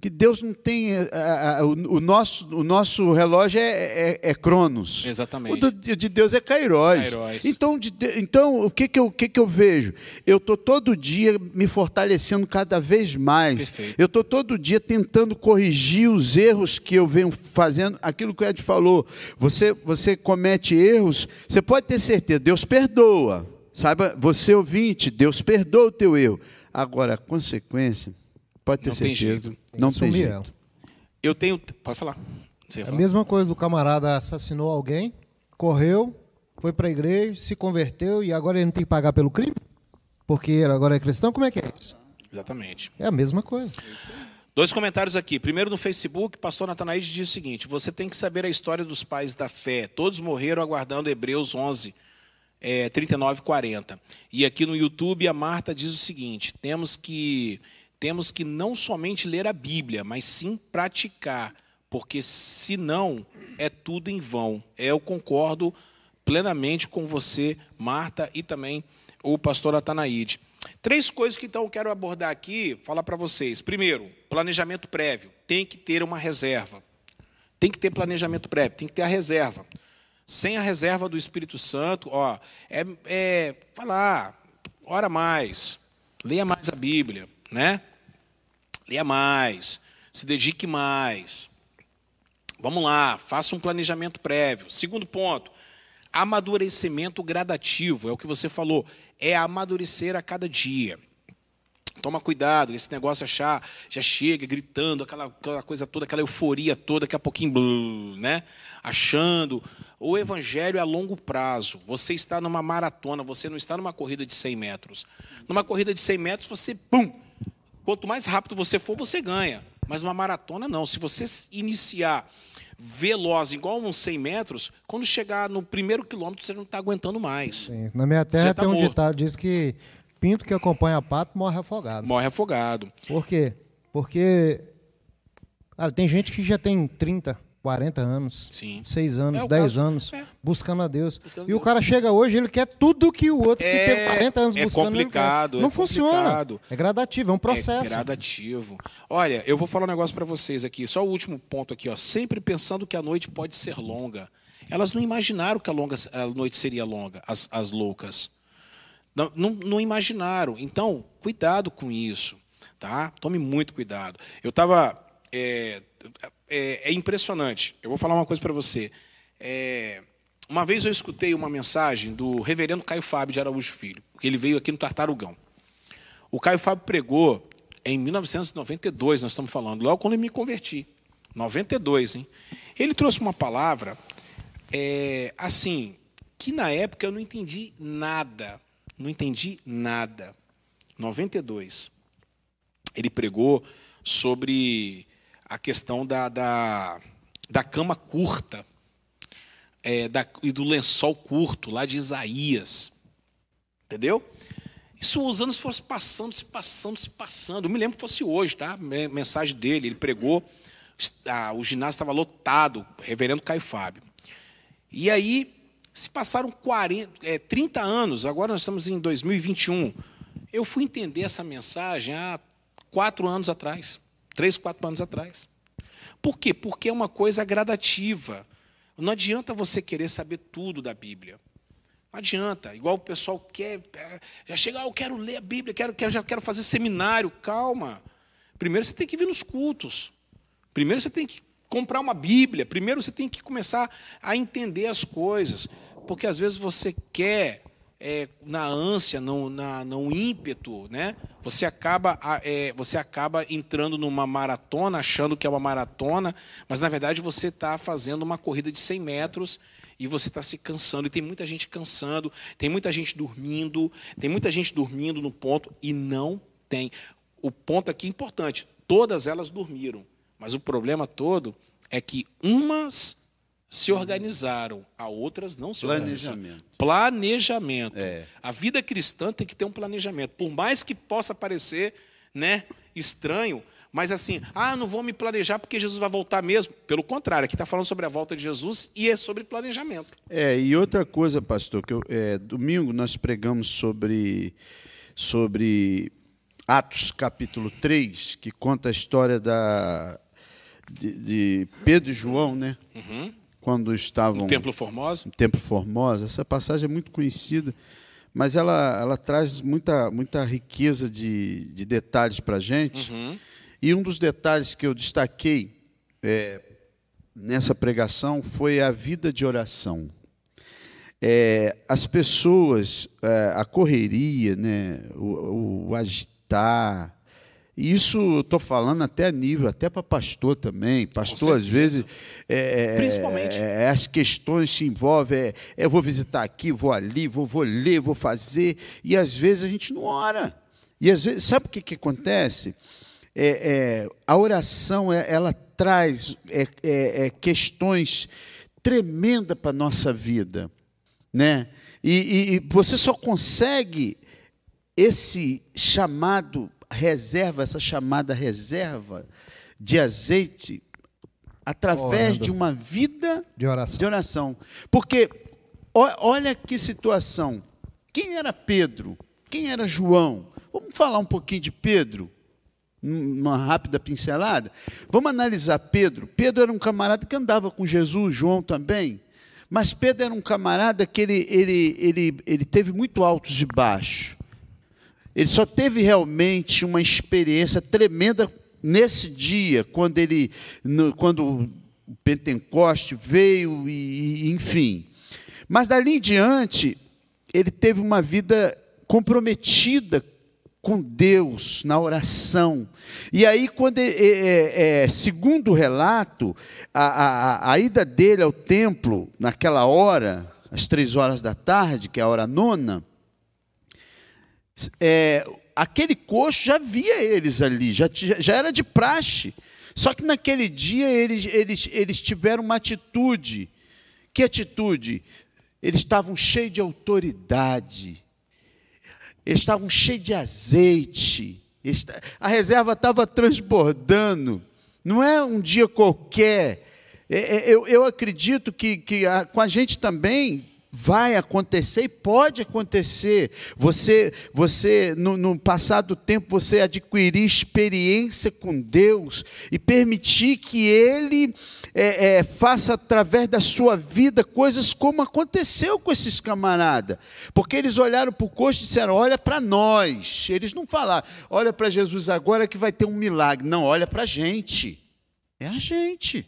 que Deus não tem. eh, ah, ah, o, o nosso, o nosso relógio é, é, é Cronos. Exatamente. O do- de Deus é Kairos. Kairos. Então, de- de- então o, que, que, eu, o que, que eu vejo? Eu estou todo dia me fortalecendo cada vez mais. Perfeito. Eu estou todo dia tentando corrigir os erros que eu venho fazendo. Aquilo que o Ed falou. Você, você comete erros, você pode ter certeza, Deus perdoa. Saiba, você ouvinte, Deus perdoa o teu erro. Agora, a consequência, pode ter Não tem certeza, jeito. não Tem tem jeito. ela. Eu tenho. Pode falar. Você É a falar. mesma coisa do camarada assassinou alguém, correu, foi para a igreja, se converteu e agora ele não tem que pagar pelo crime? Porque ele agora é cristão? Como é que é isso? Exatamente. É a mesma coisa. Dois comentários aqui. Primeiro no Facebook, pastor Natanaide diz o seguinte: você tem que saber a história dos pais da fé. Todos morreram aguardando Hebreus 11, é, 39 e 40. E aqui no YouTube a Marta diz o seguinte: temos que, temos que não somente ler a Bíblia, mas sim praticar, porque senão é tudo em vão. Eu concordo plenamente com você, Marta, e também o pastor Atanaíde. Três coisas que então eu quero abordar aqui, falar para vocês. Primeiro, planejamento prévio. Tem que ter uma reserva. Tem que ter planejamento prévio, tem que ter a reserva. Sem a reserva do Espírito Santo, ó, é, é falar, ora mais, leia mais a Bíblia, né? Leia mais, se dedique mais. Vamos lá, faça um planejamento prévio. Segundo ponto, amadurecimento gradativo, é o que você falou, é amadurecer a cada dia. Toma cuidado, esse negócio achar, já chega gritando, aquela, aquela coisa toda, aquela euforia toda, daqui a pouquinho, né? Achando. O evangelho é a longo prazo. Você está numa maratona, você não está numa corrida de 100 metros. Numa corrida de 100 metros, você, pum! Quanto mais rápido você for, você ganha. Mas uma maratona, não. Se você iniciar veloz, igual uns 100 metros, quando chegar no primeiro quilômetro, você não está aguentando mais. Sim. Na minha terra tá tem um morto. ditado diz que pinto que acompanha pato morre afogado. Morre afogado. Por quê? Porque cara, tem gente que já tem 30, 40 anos, Sim. 6 anos, é 10 caso, anos, é. buscando a Deus. Buscando e Deus. o cara chega hoje, ele quer tudo que o outro é, que tem 40 anos é buscando. Complicado, não, não é funciona. Complicado. É gradativo, é um processo. É gradativo. Olha, eu vou falar um negócio para vocês aqui, só o último ponto aqui, ó. Sempre pensando que a noite pode ser longa. Elas não imaginaram que a, longa, a noite seria longa, as, as loucas. Não, não, não imaginaram. Então, cuidado com isso. Tá? Tome muito cuidado. Eu estava. É, é, é, impressionante. Eu vou falar uma coisa para você. É, uma vez eu escutei uma mensagem do reverendo Caio Fábio de Araújo Filho. Ele veio aqui no Tartarugão. O Caio Fábio pregou em 1992, nós estamos falando, logo quando eu me converti. 92, hein? Ele trouxe uma palavra, é, assim, que na época eu não entendi nada. Não entendi nada. 92. Ele pregou sobre a questão da, da, da cama curta é, da, e do lençol curto, lá de Isaías. Entendeu? Isso os anos foram passando, se passando, se passando. Eu me lembro que fosse hoje, tá? Mensagem dele, ele pregou, o ginásio estava lotado, reverendo Caio Fábio. E aí, se passaram 40, é, 30 anos, agora nós estamos em 2021. Eu fui entender essa mensagem há quatro anos atrás três, quatro anos atrás. Por quê? Porque é uma coisa gradativa. Não adianta você querer saber tudo da Bíblia. Não adianta. Igual o pessoal quer. Já chega, ah, eu quero ler a Bíblia, quero, quero, já quero fazer seminário. Calma. Primeiro você tem que vir nos cultos. Primeiro você tem que comprar uma Bíblia. Primeiro você tem que começar a entender as coisas. Porque às vezes você quer é, na ânsia, no, na, no ímpeto, né? Você acaba, é, você acaba entrando numa maratona, achando que é uma maratona, mas na verdade você está fazendo uma corrida de 100 metros e você está se cansando. E tem muita gente cansando, tem muita gente dormindo, tem muita gente dormindo no ponto e não tem. O ponto aqui é importante: todas elas dormiram, mas o problema todo é que umas se organizaram, a outras não se planejamento. organizaram. Planejamento. É. A vida cristã tem que ter um planejamento. Por mais que possa parecer né, estranho, mas assim, ah, não vou me planejar porque Jesus vai voltar mesmo. Pelo contrário, aqui está falando sobre a volta de Jesus e é sobre planejamento. É, e outra coisa, pastor, que eu, é, domingo nós pregamos sobre, sobre Atos capítulo 3, que conta a história da, de, de Pedro e João, né? Uhum quando estavam. No Templo Formosa? No Templo Formosa. Essa passagem é muito conhecida, mas ela, ela traz muita, muita riqueza de, de detalhes para a gente. Uhum. E um dos detalhes que eu destaquei é, nessa pregação foi a vida de oração. É, as pessoas, é, a correria, né, o, o agitar, e isso estou falando até a nível, até para pastor também. Pastor, às vezes. É, é, Principalmente. É, é, as questões se envolvem. É, é, eu vou visitar aqui, vou ali, vou, vou ler, vou fazer. E às vezes a gente não ora. E às vezes, sabe o que, que acontece? É, a oração ela traz questões tremendas para a nossa vida. Né? E, e, e você só consegue esse chamado reserva, essa chamada reserva de azeite, através Orando. de uma vida de oração. de oração. Porque olha que situação. Quem era Pedro? Quem era João? Vamos falar um pouquinho de Pedro? Uma rápida pincelada. Vamos analisar Pedro. Pedro era um camarada que andava com Jesus, João também. Mas Pedro era um camarada que ele, ele, ele, ele teve muito altos e baixos. Ele só teve realmente uma experiência tremenda nesse dia, quando ele, no, quando o Pentecoste veio e, e enfim. Mas dali em diante, ele teve uma vida comprometida com Deus na oração. E aí, quando é, é, segundo o relato, a, a, a, ida dele ao templo naquela hora, às três horas da tarde, que é a hora nona, é, aquele coxo já via eles ali, já, já era de praxe. Só que naquele dia eles, eles, eles tiveram uma atitude. Que atitude? Eles estavam cheios de autoridade, eles estavam cheios de azeite, a reserva estava transbordando, não é um dia qualquer. É, é, eu, eu acredito que, que a, com a gente também vai acontecer e pode acontecer. Você, você no, no passado tempo, você adquirir experiência com Deus e permitir que Ele é, é, faça através da sua vida coisas como aconteceu com esses camaradas. Porque eles olharam para o coxo e disseram: olha para nós. Eles não falaram, olha para Jesus agora que vai ter um milagre. Não, olha para a gente. É a gente.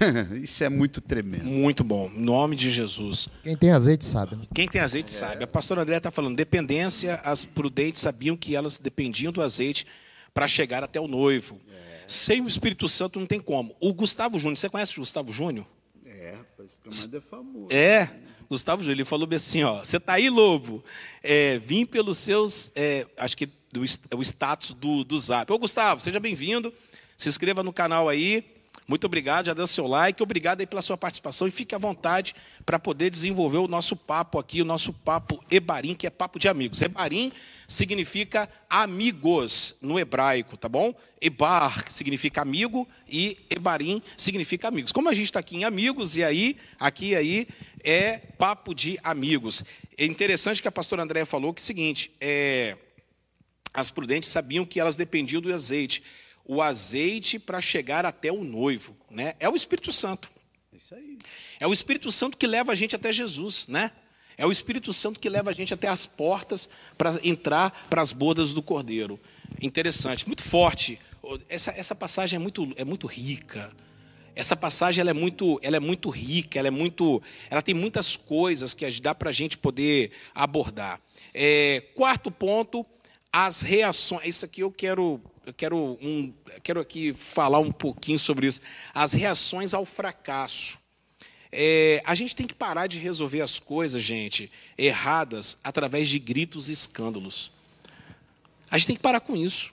*laughs* Isso é muito tremendo. Muito bom. Em nome de Jesus. Quem tem azeite sabe. Né? Quem tem azeite é. sabe. A pastora André está falando, dependência, as prudentes sabiam que elas dependiam do azeite para chegar até o noivo. É. Sem o Espírito Santo não tem como. O Gustavo Júnior, você conhece o Gustavo Júnior? É, esse camarada é famoso. É, Gustavo Júnior, ele falou bem assim, ó, você está aí, lobo, é, vim pelos seus, é, acho que do, o status do, do Zap. Ô, Gustavo, seja bem-vindo, se inscreva no canal aí, muito obrigado, já deu seu like, obrigado aí pela sua participação e fique à vontade para poder desenvolver o nosso papo aqui, o nosso papo Ebarim, que é papo de amigos. Ebarim significa amigos no hebraico, tá bom? Ebar significa amigo e Ebarim significa amigos. Como a gente está aqui em amigos e aí, aqui aí é papo de amigos. É interessante que a pastora Andréia falou que é o seguinte, é, as prudentes sabiam que elas dependiam do azeite o azeite para chegar até o noivo, né? É o Espírito Santo. É isso aí. É o Espírito Santo que leva a gente até Jesus, né? É o Espírito Santo que leva a gente até as portas para entrar para as bodas do Cordeiro. Interessante, muito forte. Essa, essa passagem é muito, é muito rica. Essa passagem ela é muito, ela é muito rica, ela é muito, ela tem muitas coisas que dá para a gente poder abordar. É, quarto ponto, as reações. Isso aqui eu quero eu quero, um, quero aqui falar um pouquinho sobre isso. As reações ao fracasso. É, a gente tem que parar de resolver as coisas, gente, erradas, através de gritos e escândalos. A gente tem que parar com isso.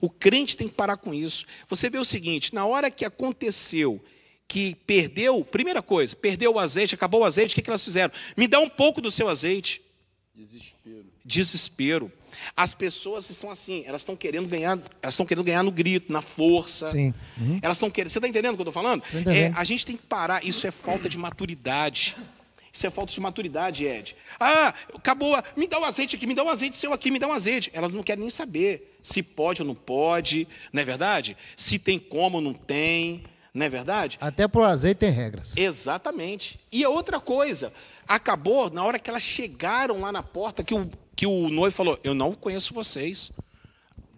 O crente tem que parar com isso. Você vê o seguinte: na hora que aconteceu que perdeu, primeira coisa, perdeu o azeite, acabou o azeite, o que, que elas fizeram? Me dá um pouco do seu azeite. Desespero. Desespero. As pessoas estão assim, elas estão querendo ganhar, elas estão querendo ganhar no grito, na força. Sim. Uhum. Elas estão querendo. Você está entendendo o que eu estou falando? É, a gente tem que parar. Isso é falta de maturidade. Isso é falta de maturidade, Ed. Ah, acabou. Me dá o um azeite aqui, me dá um azeite seu aqui, me dá um azeite. Elas não querem nem saber se pode ou não pode, não é verdade? Se tem como ou não tem, não é verdade? Até para o azeite tem regras. Exatamente. E a outra coisa, acabou na hora que elas chegaram lá na porta, que o que o noivo falou: Eu não conheço vocês.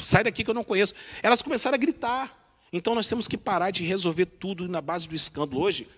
Sai daqui que eu não conheço. Elas começaram a gritar. Então nós temos que parar de resolver tudo na base do escândalo. Hoje,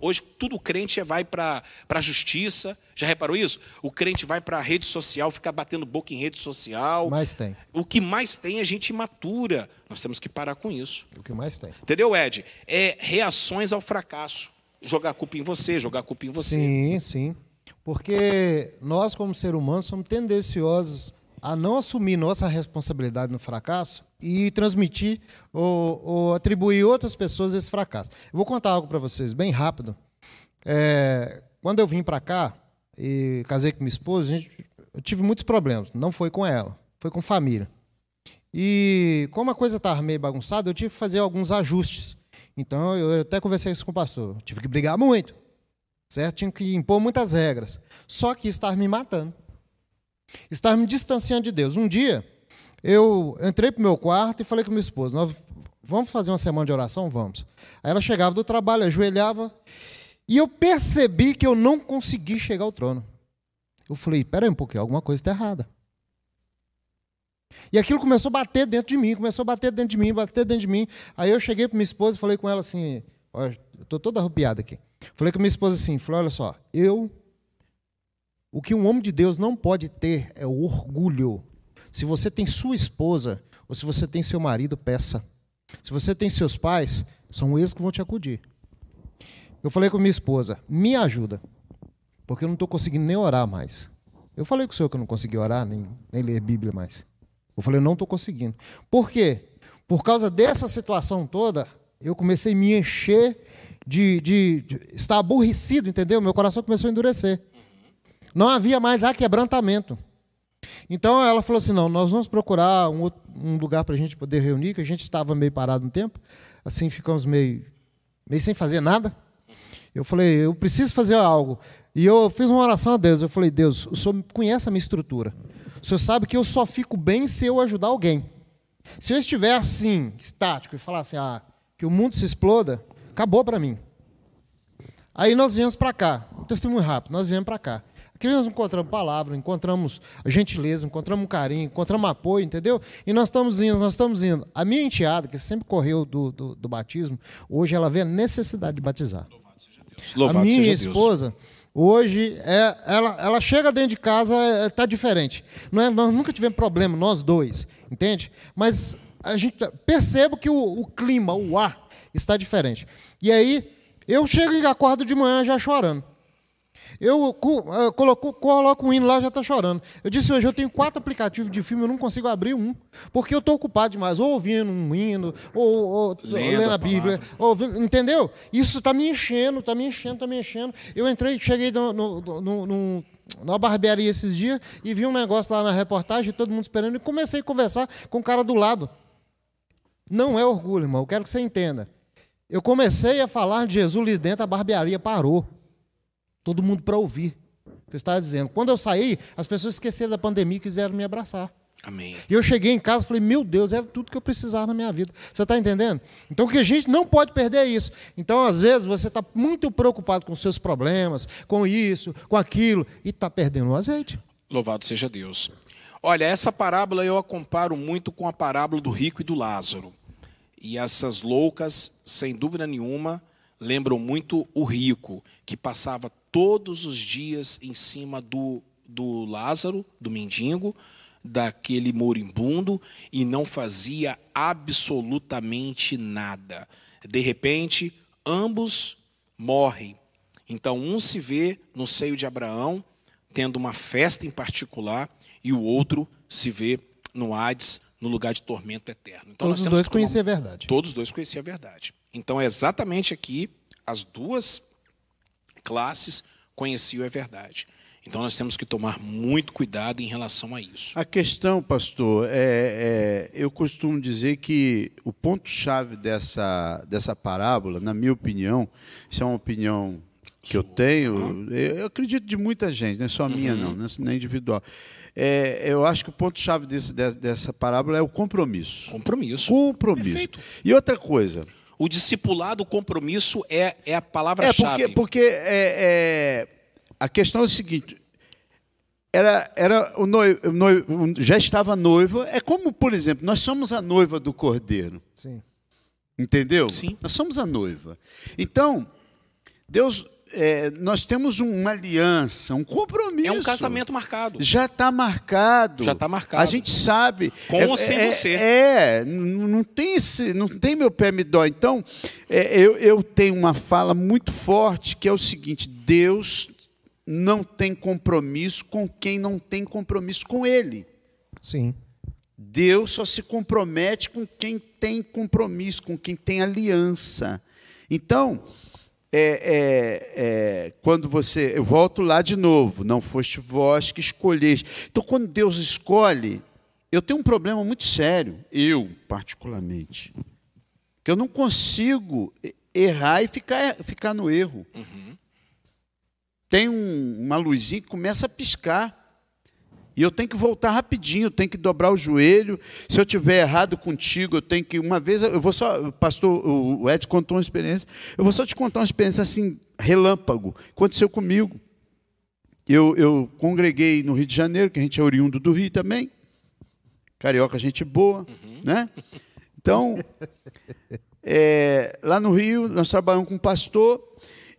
hoje tudo crente vai para a justiça. Já reparou isso? O crente vai para a rede social, fica batendo boca em rede social. Mais tem. O que mais tem é gente imatura. Nós temos que parar com isso. O que mais tem. Entendeu, Ed? É reações ao fracasso. Jogar culpa em você, jogar culpa em você. Sim, sim. Porque nós, como ser humano, somos tendenciosos a não assumir nossa responsabilidade no fracasso e transmitir ou, ou atribuir outras pessoas esse fracasso. Eu vou contar algo para vocês bem rápido. É, quando eu vim para cá e casei com minha esposa, gente, eu tive muitos problemas. Não foi com ela, foi com família. E como a coisa estava meio bagunçada, eu tive que fazer alguns ajustes. Então eu até conversei isso com o pastor. Eu tive que brigar muito. Certo? Tinha que impor muitas regras. Só que estava me matando. Estava me distanciando de Deus. Um dia, eu entrei para o meu quarto e falei com minha esposa: Nós vamos fazer uma semana de oração? Vamos. Aí ela chegava do trabalho, ajoelhava, e eu percebi que eu não consegui chegar ao trono. Eu falei: Peraí um pouquinho, alguma coisa está errada. E aquilo começou a bater dentro de mim, começou a bater dentro de mim, bater dentro de mim. Aí eu cheguei para minha esposa e falei com ela assim: Olha, eu estou toda arrupiada aqui. Falei com minha esposa assim: falei, Olha só, eu. O que um homem de Deus não pode ter é o orgulho. Se você tem sua esposa, ou se você tem seu marido, peça. Se você tem seus pais, são eles que vão te acudir. Eu falei com minha esposa: me ajuda, porque eu não estou conseguindo nem orar mais. Eu falei com o senhor que eu não consegui orar, nem, nem ler Bíblia mais. Eu falei, não estou conseguindo. Por quê? Por causa dessa situação toda, eu comecei a me encher de, de, de, estar aborrecido, entendeu? Meu coração começou a endurecer. Não havia mais aquebrantamento. Então ela falou assim: não, nós vamos procurar um, outro, um lugar para a gente poder reunir, que a gente estava meio parado um tempo, assim ficamos meio, meio sem fazer nada. Eu falei: eu preciso fazer algo. E eu fiz uma oração a Deus. Eu falei: Deus, o Senhor conhece a minha estrutura. O senhor sabe que eu só fico bem se eu ajudar alguém. Se eu estiver assim, estático, e falar assim, ah, que o mundo se exploda, acabou para mim. Aí nós viemos para cá, um testemunho rápido, nós viemos para cá. Aqui nós encontramos palavra, encontramos gentileza, encontramos carinho, encontramos apoio, entendeu? E nós estamos indo, nós estamos indo. A minha enteada, que sempre correu do, do, do batismo, hoje ela vê a necessidade de batizar. Louvado seja Deus. Louvado a minha esposa, Deus Hoje, é, ela, ela chega dentro de casa, está é, diferente. Não é, nós nunca tivemos problema, nós dois, entende? Mas a gente percebe que o, o clima, o ar, está diferente. E aí, eu chego e acordo de manhã já chorando. Eu coloco, coloco um hino lá já está chorando. Eu disse hoje, eu tenho quatro aplicativos de filme, eu não consigo abrir um, porque eu estou ocupado demais, ou ouvindo um hino, ou, ou lendo, lendo a Bíblia, entendeu? Isso está me enchendo, está me enchendo, está me enchendo. Eu entrei, cheguei no, no, no, no na barbearia esses dias e vi um negócio lá na reportagem, todo mundo esperando, e comecei a conversar com o cara do lado. Não é orgulho, irmão, eu quero que você entenda. Eu comecei a falar de Jesus ali dentro, a barbearia parou. Todo mundo para ouvir o que eu estava dizendo. Quando eu saí, as pessoas esqueceram da pandemia e quiseram me abraçar. Amém. E eu cheguei em casa e falei, meu Deus, era tudo que eu precisava na minha vida. Você está entendendo? Então, que a gente não pode perder é isso. Então, às vezes, você está muito preocupado com seus problemas, com isso, com aquilo, e está perdendo o azeite. Louvado seja Deus. Olha, essa parábola eu a comparo muito com a parábola do rico e do Lázaro. E essas loucas, sem dúvida nenhuma, lembram muito o rico, que passava todos os dias em cima do, do Lázaro, do mendigo, daquele moribundo, e não fazia absolutamente nada. De repente, ambos morrem. Então, um se vê no seio de Abraão, tendo uma festa em particular, e o outro se vê no Hades, no lugar de tormento eterno. Então, todos os dois conheciam a verdade. Todos os dois conheciam a verdade. Então, é exatamente aqui as duas classes conheciam a verdade. Então nós temos que tomar muito cuidado em relação a isso. A questão, pastor, é, é eu costumo dizer que o ponto-chave dessa, dessa parábola, na minha opinião, isso é uma opinião que eu tenho, eu acredito de muita gente, não é só minha, uhum. não, não é individual. É, eu acho que o ponto-chave dessa parábola é o compromisso. Compromisso. Compromisso. Perfeito. E outra coisa, o discipulado, o compromisso é, é a palavra-chave. É porque, porque é, é, a questão é o seguinte: era, era o noivo, o noivo, já estava noiva. É como, por exemplo, nós somos a noiva do cordeiro. Sim. Entendeu? Sim. Nós somos a noiva. Então, Deus é, nós temos uma aliança, um compromisso. É um casamento marcado. Já está marcado. Já está marcado. A gente sabe. Com é, ou sem é, você. É, não tem esse, não tem meu pé me dói. Então, é, eu, eu tenho uma fala muito forte que é o seguinte: Deus não tem compromisso com quem não tem compromisso com Ele. Sim. Deus só se compromete com quem tem compromisso, com quem tem aliança. Então, é, é, é, quando você. Eu volto lá de novo, não foste vós que escolheis. Então, quando Deus escolhe, eu tenho um problema muito sério, eu, particularmente, que eu não consigo errar e ficar, ficar no erro. Uhum. tem um, uma luzinha que começa a piscar. E eu tenho que voltar rapidinho, eu tenho que dobrar o joelho. Se eu tiver errado contigo, eu tenho que. Uma vez, eu vou só. O pastor, o Ed contou uma experiência. Eu vou só te contar uma experiência assim, relâmpago. Aconteceu comigo. Eu, eu congreguei no Rio de Janeiro, que a gente é oriundo do Rio também. Carioca, gente boa, uhum. né? Então, *laughs* é, lá no Rio, nós trabalhamos com um pastor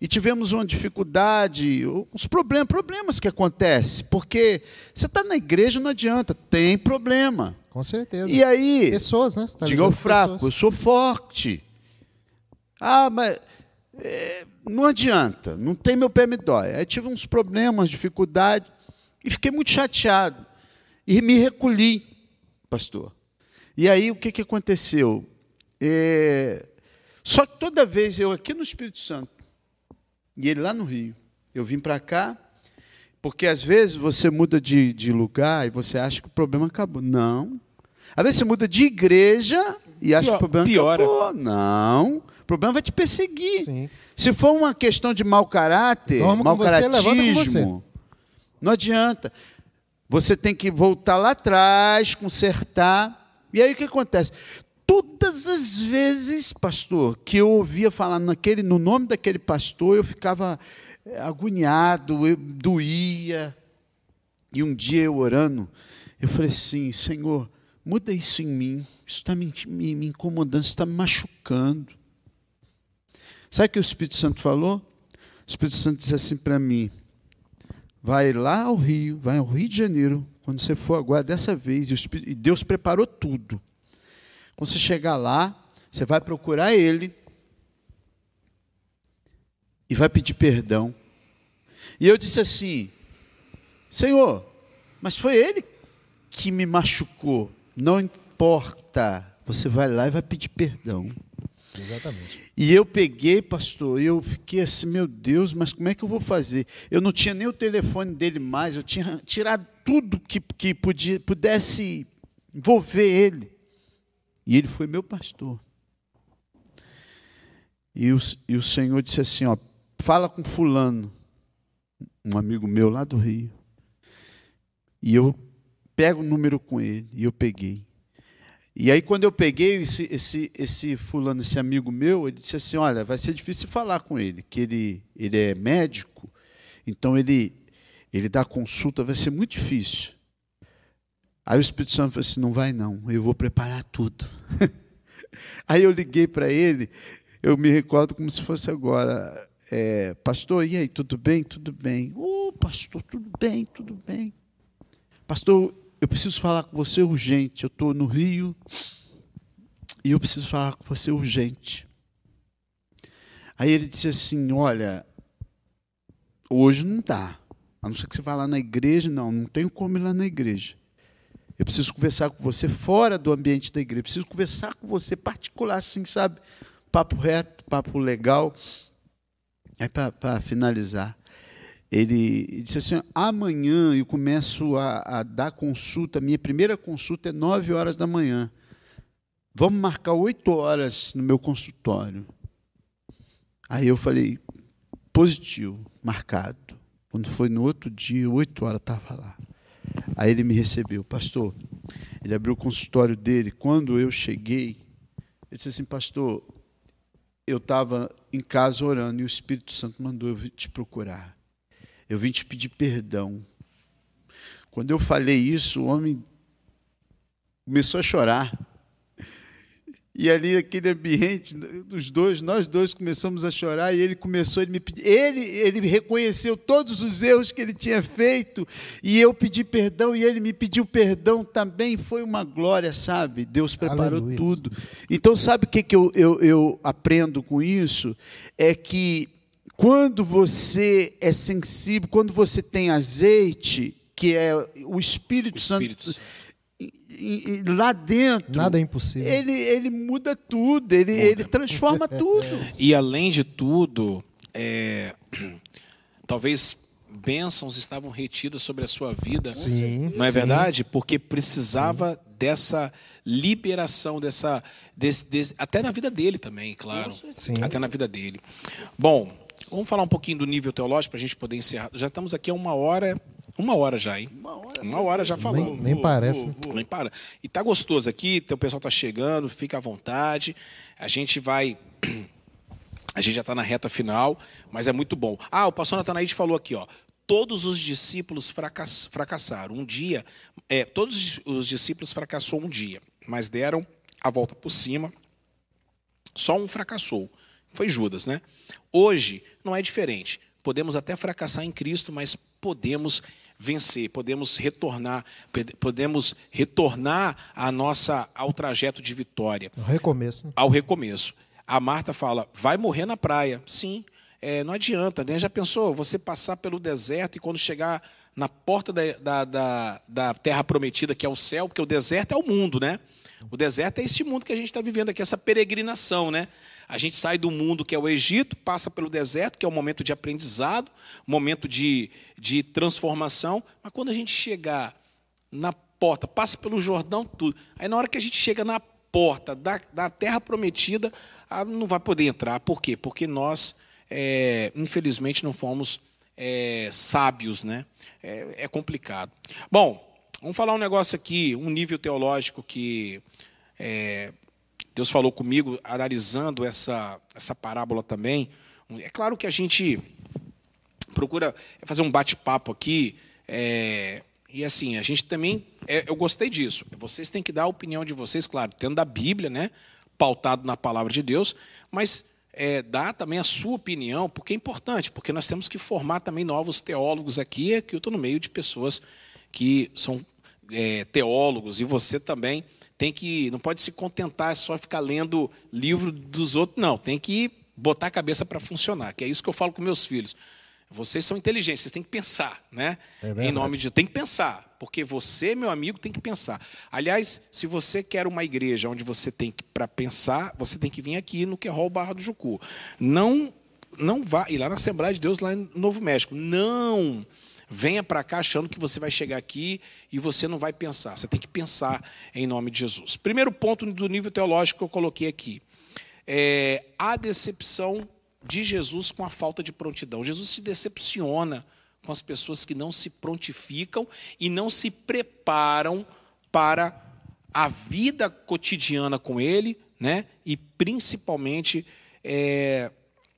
e tivemos uma dificuldade, uns problemas, problemas que acontecem, porque você está na igreja não adianta, tem problema. Com certeza. E aí, pessoas, né? Tá diga o fraco, pessoas. eu sou forte. Ah, mas é, não adianta, não tem meu pé me dói. Aí tive uns problemas, dificuldade e fiquei muito chateado e me recolhi, pastor. E aí o que, que aconteceu? É, só que toda vez eu aqui no Espírito Santo e ele lá no Rio. Eu vim para cá, porque às vezes você muda de, de lugar e você acha que o problema acabou. Não. Às vezes você muda de igreja e acha Pior, que o problema piora. acabou. Não. O problema vai te perseguir. Sim. Se for uma questão de mau caráter, Dormo mau caratismo, não adianta. Você tem que voltar lá atrás, consertar. E aí o que acontece? Todas as vezes, pastor, que eu ouvia falar naquele, no nome daquele pastor, eu ficava eh, agoniado, eu doía. E um dia eu orando, eu falei assim: Senhor, muda isso em mim, isso está me, me, me incomodando, isso está me machucando. Sabe o que o Espírito Santo falou? O Espírito Santo disse assim para mim: vai lá ao Rio, vai ao Rio de Janeiro, quando você for agora, dessa vez, e Deus preparou tudo. Quando você chegar lá, você vai procurar ele e vai pedir perdão. E eu disse assim: Senhor, mas foi ele que me machucou. Não importa. Você vai lá e vai pedir perdão. Exatamente. E eu peguei, pastor, e eu fiquei assim, meu Deus, mas como é que eu vou fazer? Eu não tinha nem o telefone dele mais, eu tinha tirado tudo que, que podia, pudesse envolver ele. E ele foi meu pastor. E o, e o Senhor disse assim: ó, fala com Fulano, um amigo meu lá do Rio. E eu pego o número com ele. E eu peguei. E aí, quando eu peguei esse, esse, esse fulano, esse amigo meu, ele disse assim: Olha, vai ser difícil falar com ele, que ele, ele é médico, então ele, ele dá consulta, vai ser muito difícil. Aí o Espírito Santo falou assim: não vai não, eu vou preparar tudo. *laughs* aí eu liguei para ele, eu me recordo como se fosse agora. É, pastor, e aí, tudo bem? Tudo bem. Ô, oh, pastor, tudo bem, tudo bem. Pastor, eu preciso falar com você urgente. Eu estou no Rio e eu preciso falar com você urgente. Aí ele disse assim: Olha, hoje não dá. A não ser que você vá lá na igreja, não, não tenho como ir lá na igreja. Eu preciso conversar com você fora do ambiente da igreja. Eu preciso conversar com você particular, assim, sabe? Papo reto, papo legal. Aí, para finalizar, ele disse assim: amanhã eu começo a, a, dar consulta. Minha primeira consulta é nove horas da manhã. Vamos marcar oito horas no meu consultório. Aí eu falei: positivo, marcado. Quando foi no outro dia, oito horas, estava lá. Aí ele me recebeu, pastor. Ele abriu o consultório dele. Quando eu cheguei, ele disse assim, pastor, eu estava em casa orando e o Espírito Santo mandou eu te procurar. Eu vim te pedir perdão. Quando eu falei isso, o homem começou a chorar. E ali, aquele ambiente dos dois, nós dois começamos a chorar e ele começou, ele me pedir, ele, ele reconheceu todos os erros que ele tinha feito e eu pedi perdão e ele me pediu perdão também. Foi uma glória, sabe? Deus preparou Aleluia. tudo. Então, sabe o que, que eu, eu, eu aprendo com isso? É que quando você é sensível, quando você tem azeite, que é o Espírito, o Espírito Santo. Santo lá dentro. Nada é impossível. Ele, ele muda tudo, ele, ele transforma *laughs* tudo. E além de tudo, é, *clears throat* talvez bênçãos estavam retidas sobre a sua vida. Sim, não é sim. verdade? Porque precisava sim. dessa liberação, dessa. Desse, desse, até na vida dele também, claro. Sim. Até na vida dele. Bom, vamos falar um pouquinho do nível teológico para a gente poder encerrar. Já estamos aqui há uma hora, uma hora já, hein? Uma hora, Uma hora já falando. Nem, nem parece. né? Nem para. E tá gostoso aqui, o pessoal tá chegando, fica à vontade. A gente vai. *clears throat* A gente já está na reta final, mas é muito bom. Ah, o pastor Natanaide falou aqui, ó. Todos os discípulos fracass- fracassaram. Um dia, é, todos os discípulos fracassou um dia, mas deram a volta por cima. Só um fracassou. Foi Judas, né? Hoje não é diferente. Podemos até fracassar em Cristo, mas podemos vencer, podemos retornar, pode- podemos retornar a nossa ao trajeto de vitória um recomeço, né? ao recomeço. A Marta fala: vai morrer na praia. Sim, é, não adianta, né? Já pensou você passar pelo deserto e quando chegar na porta da, da, da, da terra prometida, que é o céu, porque o deserto é o mundo, né? O deserto é este mundo que a gente está vivendo aqui, essa peregrinação, né? A gente sai do mundo que é o Egito, passa pelo deserto, que é um momento de aprendizado, momento de, de transformação, mas quando a gente chegar na porta, passa pelo Jordão, tudo. Aí na hora que a gente chega na porta da, da terra prometida, não vai poder entrar. Por quê? Porque nós, é, infelizmente, não fomos é, sábios, né? É, é complicado. Bom, vamos falar um negócio aqui, um nível teológico que é, Deus falou comigo, analisando essa, essa parábola também. É claro que a gente procura fazer um bate-papo aqui. é, e assim, a gente também. é, eu gostei disso. Vocês têm que dar a opinião de vocês, claro, tendo da Bíblia, né? Pautado na palavra de Deus, mas é, dá também a sua opinião, porque é importante, porque nós temos que formar também novos teólogos aqui, que eu estou no meio de pessoas que são é, teólogos, e você também tem que. Não pode se contentar só ficar lendo livro dos outros, não. Tem que botar a cabeça para funcionar, que é isso que eu falo com meus filhos. Vocês são inteligentes, vocês têm que pensar, né? É em nome de tem que pensar, porque você, meu amigo, tem que pensar. Aliás, se você quer uma igreja onde você tem que para pensar, você tem que vir aqui no Querol Barra do Jucu. Não não vá e lá na Assembleia de Deus lá em Novo México. Não venha para cá achando que você vai chegar aqui e você não vai pensar. Você tem que pensar em nome de Jesus. Primeiro ponto do nível teológico que eu coloquei aqui é a decepção de Jesus com a falta de prontidão. Jesus se decepciona com as pessoas que não se prontificam e não se preparam para a vida cotidiana com Ele, né? E principalmente é,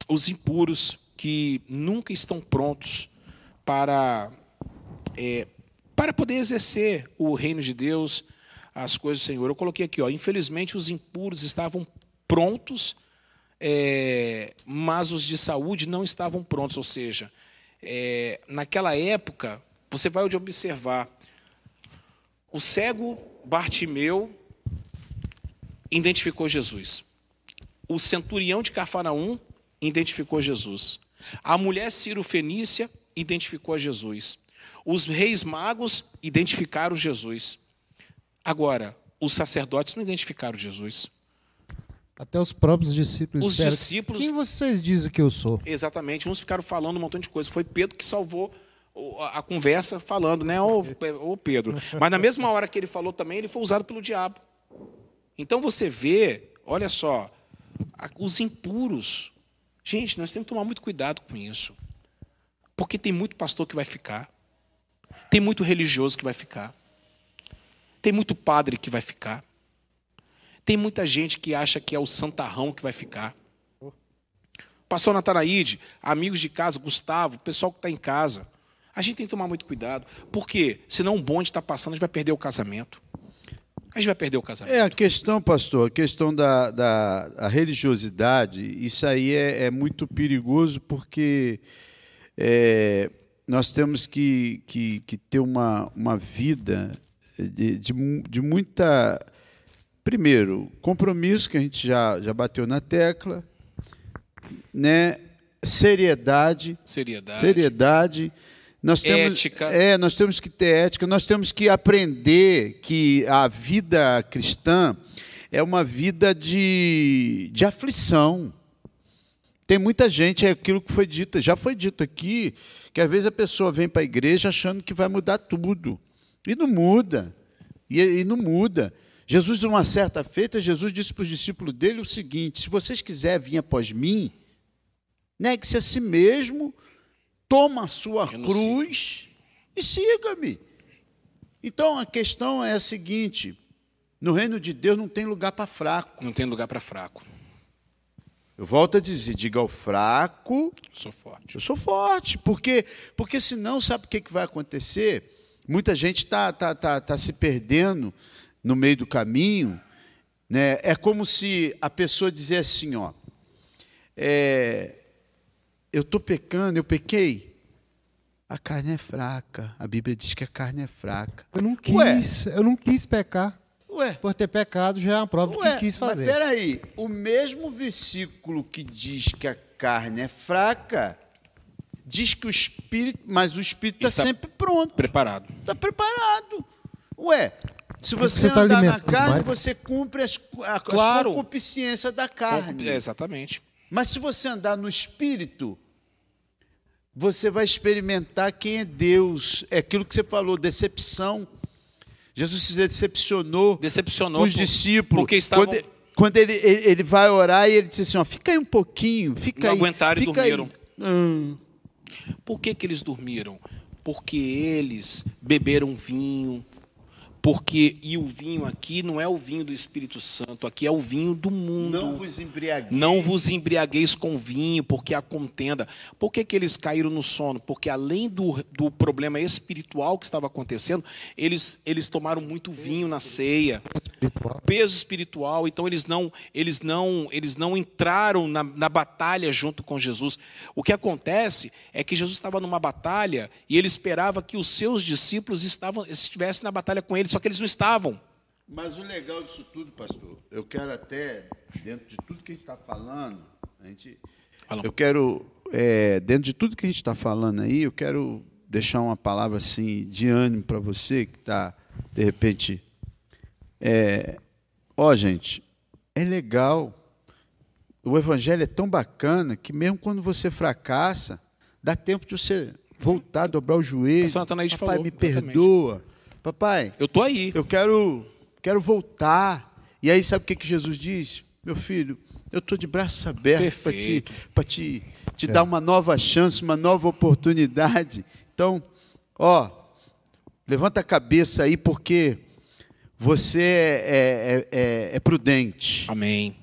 os impuros que nunca estão prontos para é, para poder exercer o reino de Deus, as coisas do Senhor. Eu coloquei aqui, ó, infelizmente os impuros estavam prontos, é, mas os de saúde não estavam prontos. Ou seja, é, naquela época, você vai observar, o cego Bartimeu identificou Jesus. O centurião de Cafarnaum identificou Jesus. A mulher Ciro Fenícia identificou a Jesus. Os reis magos identificaram Jesus. Agora, os sacerdotes não identificaram Jesus. Até os próprios discípulos Os disseram, discípulos- Quem vocês dizem que eu sou? Exatamente. Uns ficaram falando um montão de coisa. Foi Pedro que salvou a conversa falando, né? Ô, ô Pedro. Mas na mesma hora que ele falou também, ele foi usado pelo diabo. Então você vê, olha só, os impuros. Gente, nós temos que tomar muito cuidado com isso. Porque tem muito pastor que vai ficar. Tem muito religioso que vai ficar. Tem muito padre que vai ficar. Tem muita gente que acha que é o santarrão que vai ficar. Pastor Natanaide, amigos de casa, Gustavo, pessoal que está em casa. A gente tem que tomar muito cuidado. Por quê? Senão um bonde está passando, a gente vai perder o casamento. A gente vai perder o casamento. É, a questão, pastor, a questão da, da religiosidade, isso aí é, é muito perigoso porque é, nós temos que, que, que ter uma, uma vida de, de, de muita. Primeiro, compromisso, que a gente já, já bateu na tecla, né? seriedade, Seriedade. seriedade. Nós temos, Ética. É, nós temos que ter ética, nós temos que aprender que a vida cristã é uma vida de, de aflição. Tem muita gente, é aquilo que foi dito, já foi dito aqui, que às vezes a pessoa vem para a igreja achando que vai mudar tudo. E não muda. E, e não muda. Jesus, numa certa feita, Jesus disse para os discípulos dele o seguinte: se vocês quiserem vir após mim, Negue-se a si mesmo, toma a sua cruz e siga-me. Então a questão é a seguinte: no reino de Deus não tem lugar para fraco. Não tem lugar para fraco. Eu volto a dizer, diga ao fraco, Sou forte. eu sou forte. Porque, porque senão, sabe o que, que vai acontecer? Muita gente está tá, tá, tá se perdendo no meio do caminho. Né? É como se a pessoa dissesse assim, ó, é, eu estou pecando, eu pequei. A carne é fraca. A Bíblia diz que a carne é fraca. Eu não Ué. quis, eu não quis pecar. Ué, Por ter pecado já é uma prova Ué, que quis mas fazer. peraí, o mesmo versículo que diz que a carne é fraca, diz que o espírito, mas o espírito está Está sempre pronto, Preparado. está preparado. Ué, se você você tá andar na carne, mais. você cumpre as, a, Claro. as concupiscências da carne. É, exatamente. Mas se você andar no espírito, você vai experimentar quem é Deus. É aquilo que você falou, decepção. Jesus se decepcionou Decepcionou os por- discípulos. porque estavam- Quando, quando ele, ele, ele vai orar e ele diz assim: ó, fica aí um pouquinho, fica Não aí. aguentaram e fica aí." dormiram. Hum, Por que, que eles dormiram? Porque eles beberam vinho. Porque, e o vinho aqui não é o vinho do Espírito Santo, aqui é o vinho do mundo. não vos embriagueis. Não vos embriagueis com vinho, porque há contenda. Por que, que eles caíram no sono? Porque além do, do problema espiritual que estava acontecendo, eles, eles tomaram muito vinho na ceia. Peso espiritual, então eles não, eles não, eles não entraram na, na batalha junto com Jesus. O que acontece é que Jesus estava numa batalha e ele esperava que os seus discípulos estavam, estivessem na batalha com ele, só que eles não estavam. Mas o legal disso tudo, pastor, eu quero até, dentro de tudo que a gente está falando, a gente, eu quero, é, dentro de tudo que a gente está falando aí, eu quero deixar uma palavra assim de ânimo para você que está, de repente, é, ó, gente, é legal. O evangelho é tão bacana que mesmo quando você fracassa, dá tempo de você voltar, dobrar o joelho. Pastor Natanaide Papai, falou, me exatamente. perdoa. Papai, Eu tô aí. eu quero, quero voltar. E aí, sabe o que, que Jesus diz? Meu filho, eu estou de braços abertos para te, pra te, te dar uma nova chance, uma nova oportunidade. Então, ó, levanta a cabeça aí, porque você é, é- é- é prudente, Amém.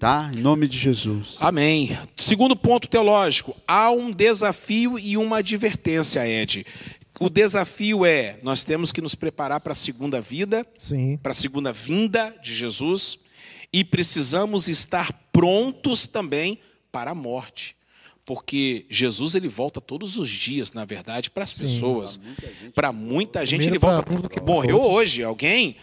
tá? Em nome de Jesus. Amém. Segundo ponto teológico, há um desafio e uma advertência, Ed. O desafio é: nós temos que nos preparar para a segunda vida, para a segunda vinda de Jesus, e precisamos estar prontos também para a morte. Porque Jesus ele volta todos os dias, na verdade, para as pessoas. Para muita gente ele volta. Morreu hoje alguém,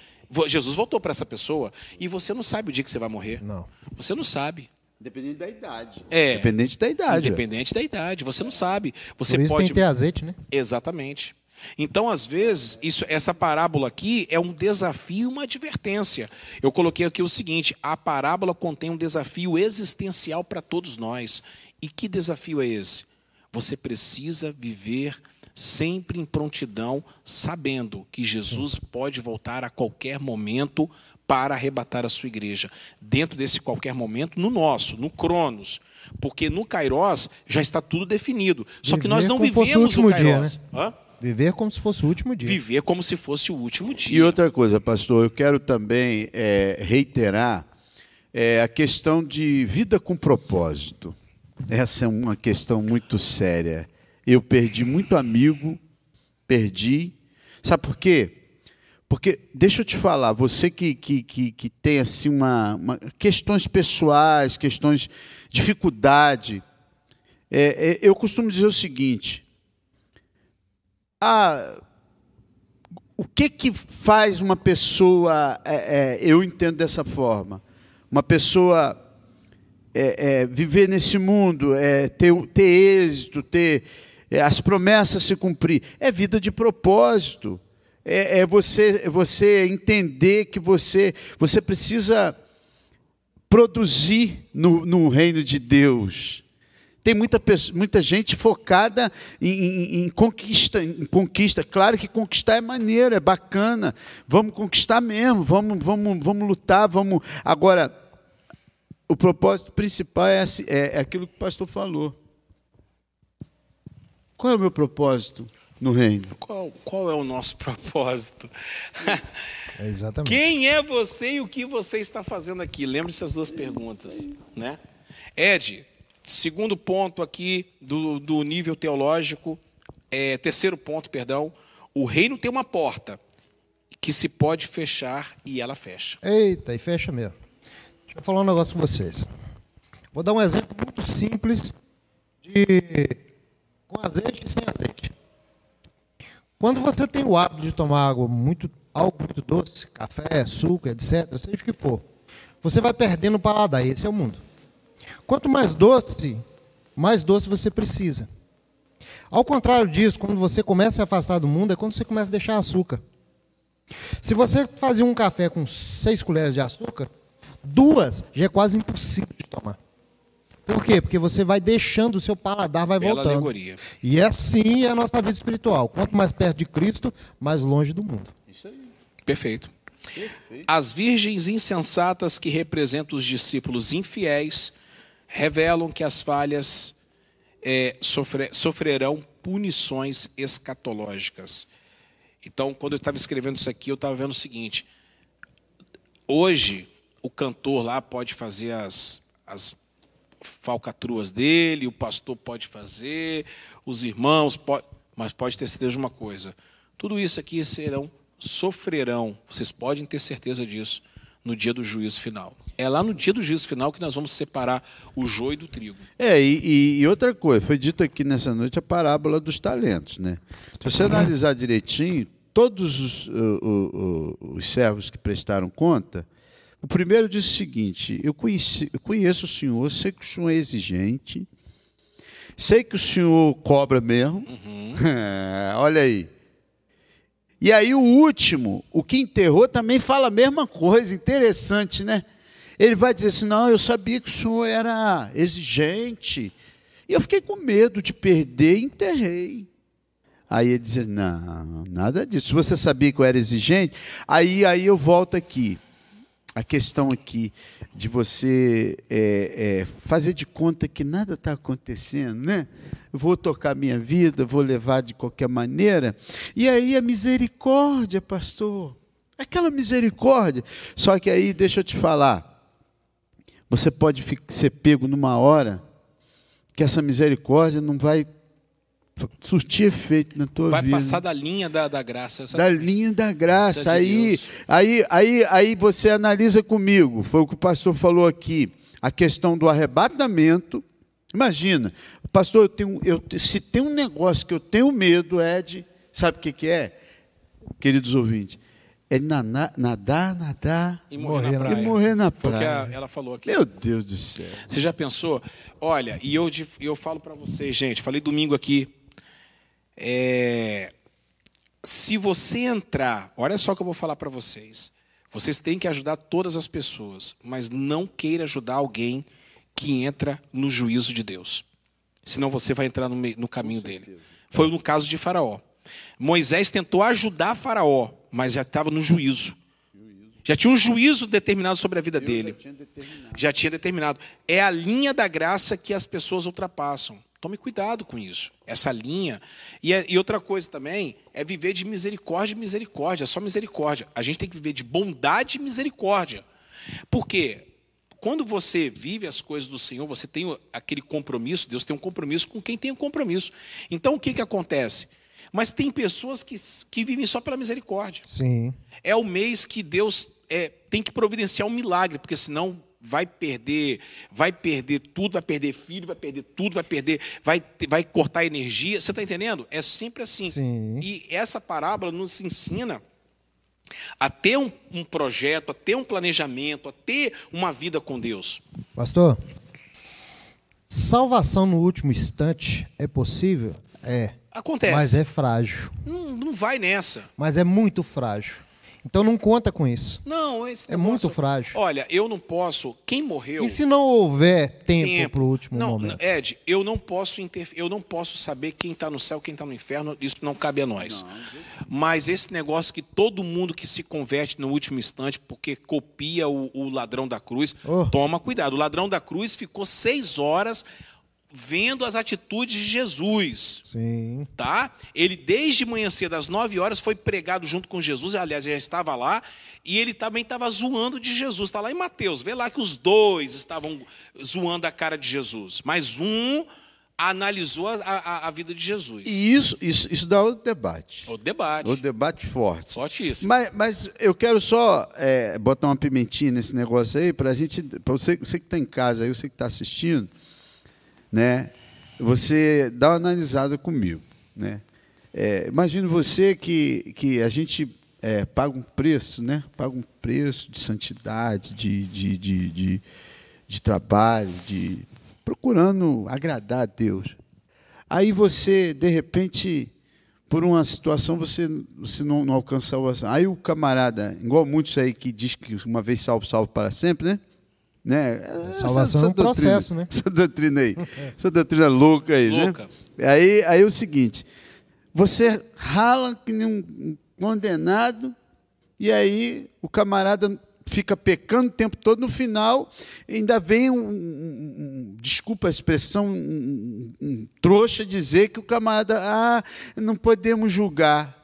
Jesus voltou para essa pessoa e você não sabe o dia que você vai morrer. Não. Você não sabe. Independente da idade. É. Independente da idade. Independente da idade, você não sabe. Você Por isso pode tem que ter azeite, né? Exatamente. Então, às vezes, isso, essa parábola aqui é um desafio e uma advertência. Eu coloquei aqui o seguinte: a parábola contém um desafio existencial para todos nós. E que desafio é esse? Você precisa viver sempre em prontidão, sabendo que Jesus pode voltar a qualquer momento para arrebatar a sua igreja. Dentro desse qualquer momento, no nosso, no Cronos. Porque no Kairos já está tudo definido. Só que nós não fosse o vivemos no último dia, Kairos. né? Hã? Viver como se fosse o último dia. Viver como se fosse o último dia. E outra coisa, pastor, eu quero também é, reiterar é, a questão de vida com propósito. Essa é uma questão muito séria. Eu perdi muito amigo, perdi. Sabe por quê? Porque, deixa eu te falar, você que, que, que, que tem assim uma, uma- questões pessoais, questões, dificuldade, é, é, eu costumo dizer o seguinte: ah, o que que faz uma pessoa, é, é, eu entendo dessa forma, uma pessoa é, é, viver nesse mundo, ter, ter êxito, ter as promessas se cumprir, é vida de propósito. É, é você, você entender que você, você precisa produzir no, no reino de Deus. Tem muita, muita gente focada em, em- em conquista, em conquista. Claro que conquistar é maneiro, é bacana. Vamos conquistar mesmo, vamos, vamos, vamos lutar, vamos. Agora, o propósito principal é, é, é aquilo que o pastor falou. Qual é o meu propósito no reino? Qual, qual é o nosso *laughs* propósito? É exatamente. Quem é você e o que você está fazendo aqui? Lembre-se as duas perguntas. Né? Ed, segundo ponto aqui do, do nível teológico, é, terceiro ponto, perdão, o reino tem uma porta que se pode fechar e ela fecha. Eita, e fecha mesmo. Deixa eu falar um negócio com vocês. Vou dar um exemplo muito simples de com azeite e sem azeite. Quando você tem o hábito de tomar água muito, algo muito doce, café, suco, etc., seja o que for, você vai perdendo o paladar. Esse é o mundo. Quanto mais doce, mais doce você precisa. Ao contrário disso, quando você começa a afastar do mundo, é quando você começa a deixar açúcar. Se você fazia um café com seis colheres de açúcar, duas já é quase impossível de tomar. Por quê? Porque você vai deixando o seu paladar, vai Bela voltando. alegoria. E é assim a nossa vida espiritual. Quanto mais perto de Cristo, mais longe do mundo. Perfeito. As virgens insensatas que representam os discípulos infiéis revelam que as falhas é, sofre- sofrerão punições escatológicas. Então, quando eu estava escrevendo isso aqui, eu estava vendo o seguinte: hoje o cantor lá pode fazer as, as falcatruas dele, o pastor pode fazer, os irmãos, pode, mas pode ter certeza de uma coisa: tudo isso aqui serão, sofrerão, vocês podem ter certeza disso, no dia do juízo final. É lá no dia do juízo final que nós vamos separar o joio do trigo. É, e, e- outra coisa, foi dito aqui nessa noite a parábola dos talentos, né? Se você analisar direitinho, todos os, o- o- o- os servos que prestaram conta, o primeiro disse o seguinte: eu, conheci- eu conheço o senhor, sei que o senhor é exigente, sei que o senhor cobra mesmo. *laughs* Olha aí. E aí o último, o que enterrou, também fala a mesma coisa, interessante, né? Ele vai dizer assim: não, eu sabia que o senhor era exigente. E eu fiquei com medo de perder e enterrei. Aí ele diz: não, nada disso. Se você sabia que eu era exigente, aí, aí eu volto aqui. A questão aqui de você é, é, fazer de conta que nada está acontecendo, né? Vou tocar minha vida, vou levar de qualquer maneira. E aí a misericórdia, pastor. Aquela misericórdia. Só que aí, deixa eu te falar. Você pode ser pego numa hora que essa misericórdia não vai surtir efeito na tua Vai vida passar da linha da, da graça. da linha da graça. De Aí, aí, aí, aí você analisa comigo, foi o que o pastor falou aqui, a questão do arrebatamento. Imagina, pastor, eu tenho, eu, se tem um negócio que eu tenho medo, Ed, sabe o que, que é? Queridos ouvintes, é naná- nadar, nadar E morrer, Morrer na praia. e morrer na praia. ela falou aqui. Meu Deus do céu. Você já pensou? Olha, e eu, de- eu falo para vocês, gente, falei domingo aqui. É, se você entrar, olha só o que eu vou falar para vocês. Vocês têm que ajudar todas as pessoas, mas não queira ajudar alguém que entra no juízo de Deus. Senão você vai entrar no, no caminho dele. Foi no caso de Faraó. Moisés tentou ajudar Faraó, mas já estava no juízo. Já tinha um juízo determinado sobre a vida dele. Já tinha determinado. É a linha da graça que as pessoas ultrapassam. Tome cuidado com isso. Essa linha. E, é- e outra coisa também é viver de misericórdia e misericórdia. Só misericórdia. A gente tem que viver de bondade e misericórdia. Por quê? Quando você vive as coisas do Senhor, você tem aquele compromisso, Deus tem um compromisso com quem tem um compromisso. Então o que, que acontece? Mas tem pessoas que, que vivem só pela misericórdia. Sim. É o mês que Deus é, tem que providenciar um milagre, porque senão vai perder, vai perder tudo, vai perder filho, vai perder tudo, vai perder, vai, vai cortar energia. Você está entendendo? É sempre assim. Sim. E essa parábola nos ensina a ter um, um projeto, a ter um planejamento, a ter uma vida com Deus. Pastor, salvação no último instante é possível? É. Acontece. Mas é frágil. Não, não vai nessa. Mas é muito frágil. Então não conta com isso. Não, esse É negócio- muito frágil. Olha, eu não posso. Quem morreu? E se não houver tempo para o último não, momento? Ed, eu não posso interf... eu não posso saber quem está no céu, quem está no inferno. Isso não cabe a nós. Mas esse negócio que todo mundo que se converte no último instante, porque copia o, o ladrão da cruz, Oh. toma cuidado. O ladrão da cruz ficou seis horas vendo as atitudes de Jesus Sim. tá? Ele desde manhã cedo, às 9 horas, foi pregado junto com Jesus, aliás, ele já estava lá, e ele também estava zoando de Jesus. Está lá em Mateus, vê lá que os dois estavam zoando a cara de Jesus, mas um analisou a, a, a vida de Jesus. E isso, isso, isso dá outro debate. O debate. Outro debate forte. Fortíssimo. Mas, mas eu quero só é, botar uma pimentinha nesse negócio aí, para a gente, para você, você que está em casa aí, você que está assistindo, né? Você dá uma analisada comigo, né? É, imagine você que, que a gente é, paga um preço, né? Paga um preço de santidade, de, de, de, de, de trabalho, de procurando agradar a Deus. Aí você, de repente, por uma situação, você, você não, não alcança a salvação. Aí o camarada, igual muitos aí que diz que uma vez salvo, salvo para sempre, né? Né? Salvação é um processo, né? Essa doutrina aí. *laughs* Essa doutrina louca aí, Louca. né? Aí, aí é o seguinte, você rala que nem um condenado, e aí o camarada fica pecando o tempo todo, no final ainda vem um, um- um- desculpa a expressão, um, um- trouxa dizer que o camarada, ah, não podemos julgar.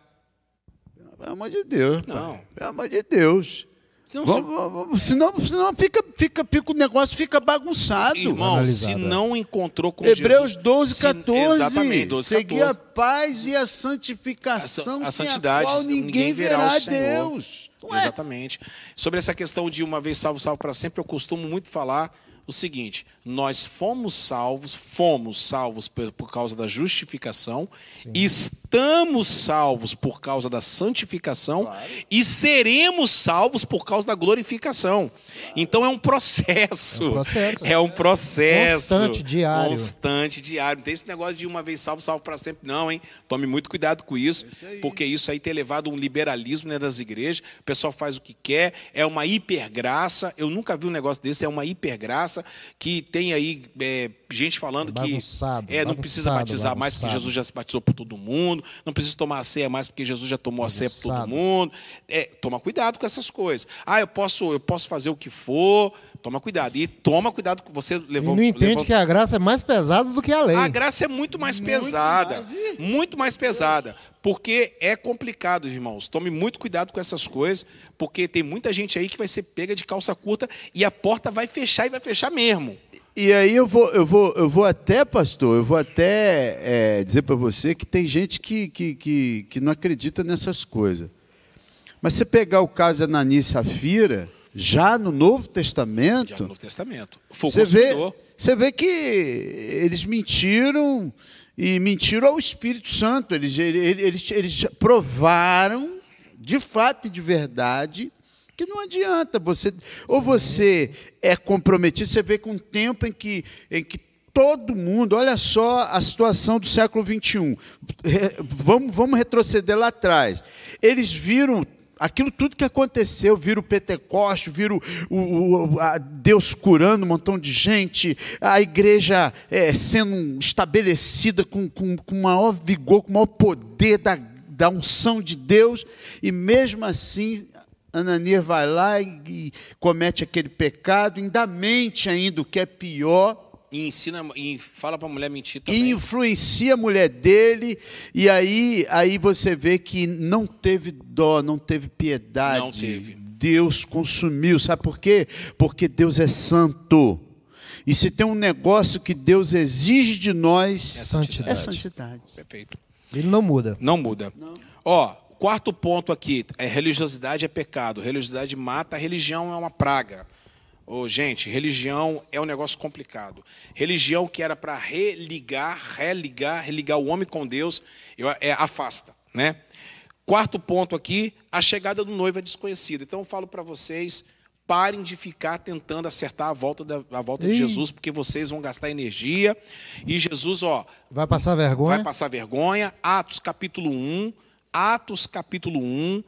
Pelo amor de Deus. pai. Não. Pelo amor de Deus. Senão, Vamos- vamos- senão, senão fica, fica, fica, o negócio fica bagunçado. irmão, se Analisado, é. não encontrou com Hebreus Jesus... 12, se- 14. exatamente, 12, Seguir 14. a paz e a santificação, a, a sem santidade, a qual ninguém, verá o Senhor. Deus. Ué, Exatamente. Sobre essa questão de uma vez salvo, salvo para sempre, eu costumo muito falar o seguinte: nós fomos salvos, fomos salvos por, por causa da justificação, estamos salvos por causa da santificação e seremos salvos por causa da glorificação. Então é um processo. É um processo. É um processo. Constante, diário. Constante, diário. Não tem esse negócio de uma vez salvo, salvo para sempre, não, hein? Tome muito cuidado com isso, porque isso aí tem levado um liberalismo né, das igrejas. O pessoal faz o que quer, é uma hipergraça. Eu nunca vi um negócio desse, é uma hipergraça que tem aí é, gente falando Bagunçado, que é, não precisa bagunçado, batizar mais porque bagunçado. Jesus já se batizou por todo mundo, não precisa tomar a ceia mais porque Jesus já tomou a ceia por todo Bagunçado. mundo. É, toma cuidado com essas coisas. Ah, eu posso, eu posso fazer o que for. Toma cuidado. E toma cuidado que você E levou. não entende levou- que a graça é mais pesada do que a lei. a graça é muito mais pesada. muito mais pesada. Porque é complicado, irmãos. Tome muito cuidado com essas coisas, porque tem muita gente aí que vai ser pega de calça curta e a porta vai fechar e vai fechar mesmo. E aí eu vou, eu vou, eu vou até, pastor, eu vou até é, dizer para você que tem gente que, que, que, que não acredita nessas coisas. Mas você pegar o caso de Ananias e Safira, já no Novo Já Testamento, no Novo Testamento. Você vê, você vê que eles mentiram e mentiram ao Espírito Santo. Eles, eles, eles, provaram, de fato e de verdade, que não adianta. Você, ou você é comprometido, você vê com um tempo em que, em que todo mundo, olha só a situação do século XXI. Vamos, vamos retroceder lá atrás. Eles viram aquilo tudo que aconteceu, viram o Pentecoste, viram o, o- a Deus curando um montão de gente, a igreja eh, sendo estabelecida com, com, com maior vigor, com maior poder da, da unção de Deus, e mesmo assim Ananias vai lá e, e comete aquele pecado, ainda mente ainda o que é pior, E ensina e fala para a mulher mentir e também. influencia a mulher dele, e aí, aí você vê que não teve dó, não teve piedade. Não teve. Deus consumiu, sabe por quê? Porque Deus é santo. E se tem um negócio que Deus exige de nós, santidade. é santidade. Perfeito. Ele não muda. Não muda. Ó, quarto ponto aqui, é religiosidade é pecado. Religiosidade mata, religião é uma praga. Ô, gente, religião é um negócio complicado. Religião que era para religar, religar, religar o homem com Deus, eu- é, afasta, né? Quarto ponto aqui, a chegada do noivo é desconhecida. Então eu falo para vocês, parem de ficar tentando acertar a volta, da, a volta de. Jesus, porque vocês vão gastar energia. E Jesus, ó, Vai passar vergonha? vai passar vergonha. Atos capítulo 1. Atos capítulo 1.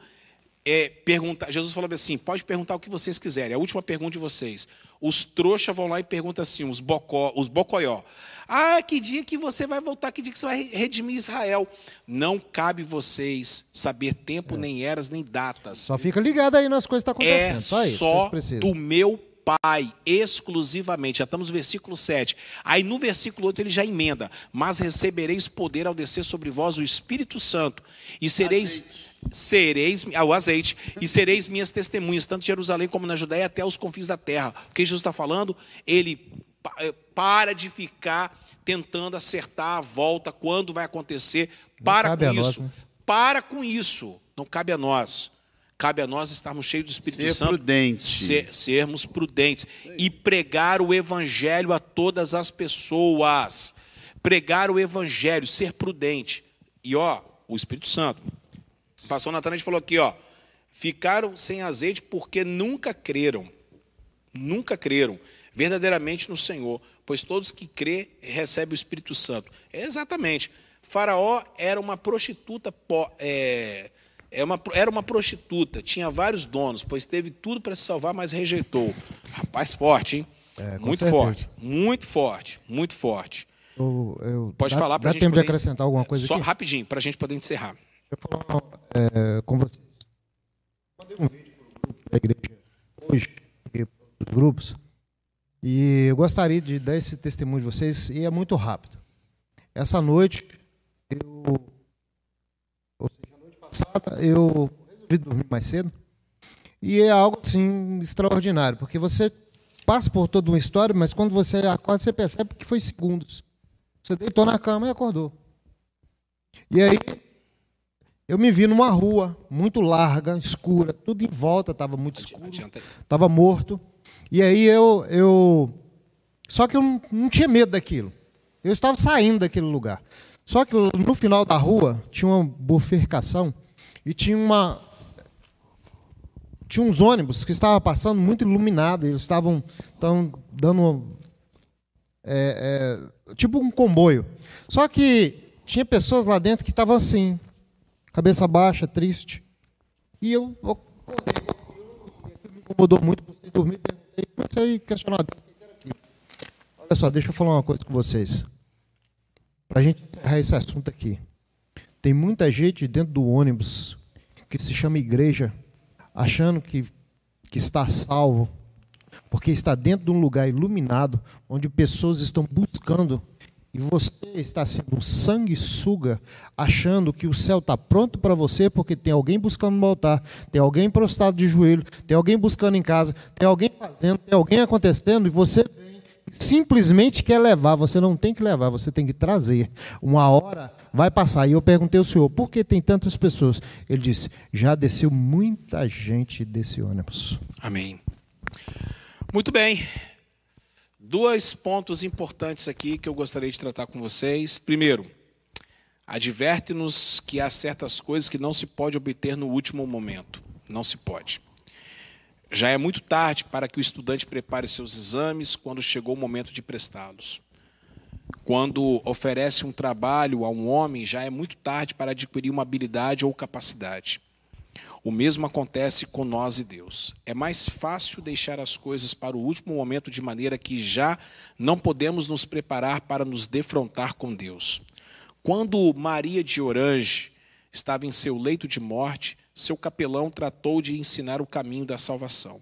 É, pergunta, Jesus falou assim: pode perguntar o que vocês quiserem. A última pergunta de vocês. Os trouxas vão lá e perguntam assim, os, bocó, os bocoió. Ah, que dia que você vai voltar, que dia que você vai redimir Israel. Não cabe vocês saber tempo, é. nem eras, nem datas. Só fica ligado aí nas coisas que estão tá acontecendo. É só, isso, só do meu Pai, exclusivamente. Já estamos no versículo 7. Aí no versículo 8 ele já emenda: Mas recebereis poder ao descer sobre vós o Espírito Santo, e sereis. Azeite. Sereis, ah, o azeite, e sereis minhas testemunhas, tanto em Jerusalém como na Judéia, até os confins da terra. O que Jesus está falando? Ele eh, para de ficar tentando acertar a volta, quando vai acontecer. Para com isso. Nós, né? Para com isso. Não cabe a nós. Cabe a nós estarmos cheios do Espírito Ser Santo. Prudente. Ser, sermos prudentes. E pregar o Evangelho a todas as pessoas. Pregar o Evangelho, ser prudente. E ó, o Espírito Santo. O pastor Natan falou aqui, ó. Ficaram sem azeite porque nunca creram. Nunca creram verdadeiramente no Senhor, pois todos que crê recebem o Espírito Santo. É exatamente. Faraó era uma prostituta, é, é uma, era uma prostituta, tinha vários donos, pois teve tudo para se salvar, mas rejeitou. Rapaz forte, hein? É, muito certeza. forte, muito forte, muito forte. Eu, eu, Pode dá, falar para a gente. Dá tempo de acrescentar alguma coisa Só aqui? rapidinho, para a gente poder encerrar. Eu vou falar é, com vocês. Mandei um vídeo para a igreja hoje, para os grupos, e eu gostaria de dar esse testemunho de vocês, e é muito rápido. Essa noite, eu. Ou seja, a noite passada, eu resolvi dormir mais cedo. E é algo assim extraordinário, porque você passa por toda uma história, mas quando você acorda, você percebe que foi segundos. Você deitou na cama e acordou. E aí, eu me vi numa rua muito larga, escura, tudo em volta estava muito escuro, estava morto. E aí eu, eu só que eu não, tinha medo daquilo. Eu estava saindo daquele lugar. Só que no final da rua tinha uma bifurcação e tinha uma tinha uns ônibus que estavam passando muito iluminados. Eles estavam, estavam dando é, é, tipo um comboio. Só que tinha pessoas lá dentro que estavam assim, cabeça baixa, triste. E eu acordei, me incomodou muito, você dormir e comecei a questionar Olha só, deixa eu falar uma coisa com vocês. Para a gente encerrar esse assunto aqui. Tem muita gente dentro do ônibus que se chama igreja, achando que, que está salvo, porque está dentro de um lugar iluminado, onde pessoas estão buscando e você está sendo sanguessuga, achando que o céu está pronto para você, porque tem alguém buscando no altar, tem alguém prostrado de joelho, tem alguém buscando em casa, tem alguém fazendo, tem alguém acontecendo, e você simplesmente quer levar. Você não tem que levar, você tem que trazer. Uma hora vai passar. E eu perguntei ao senhor, por que tem tantas pessoas? Ele disse, já desceu muita gente desse ônibus. Amém. Muito bem. Dois pontos importantes aqui que eu gostaria de tratar com vocês. Primeiro, adverte-nos que há certas coisas que não se pode obter no último momento. Não se pode. Já é muito tarde para que o estudante prepare seus exames quando chegou o momento de prestá-los. Quando oferece um trabalho a um homem, já é muito tarde para adquirir uma habilidade ou capacidade. O mesmo acontece com nós e Deus. É mais fácil deixar as coisas para o último momento, de maneira que já não podemos nos preparar para nos defrontar com Deus. Quando Maria de Orange estava em seu leito de morte, seu capelão tratou de ensinar o caminho da salvação.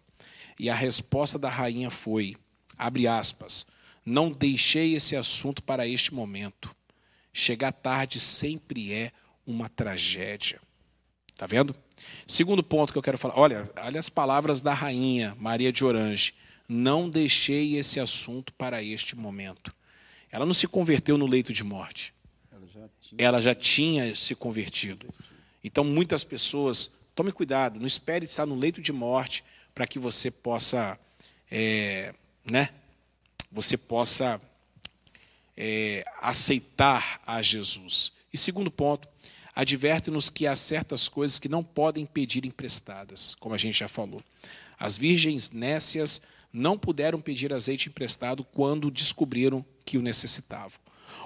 E a resposta da rainha foi: abre aspas, não deixei esse assunto para este momento. Chegar tarde sempre é uma tragédia. Está vendo? Segundo ponto que eu quero falar, olha, olha as palavras da rainha Maria de Orange. Não deixei esse assunto para este momento. Ela não se converteu no leito de morte. Ela já tinha, Ela já tinha se convertido. Então, muitas pessoas, tome cuidado, não espere estar no leito de morte para que você possa, é, né? Você possa é, aceitar a Jesus. E segundo ponto, adverte-nos que há certas coisas que não podem pedir emprestadas, como a gente já falou. As virgens nécias não puderam pedir azeite emprestado quando descobriram que o necessitavam.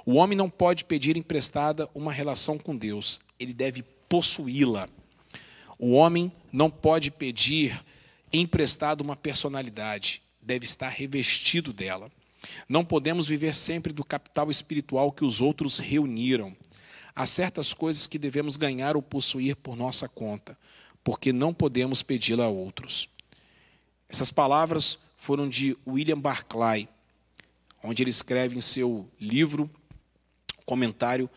O homem não pode pedir emprestada uma relação com Deus, ele deve possuí-la. O homem não pode pedir emprestado uma personalidade, deve estar revestido dela. Não podemos viver sempre do capital espiritual que os outros reuniram. Há certas coisas que devemos ganhar ou possuir por nossa conta, porque não podemos pedi-la a outros. Essas palavras foram de William Barclay, onde ele escreve em seu livro, comentário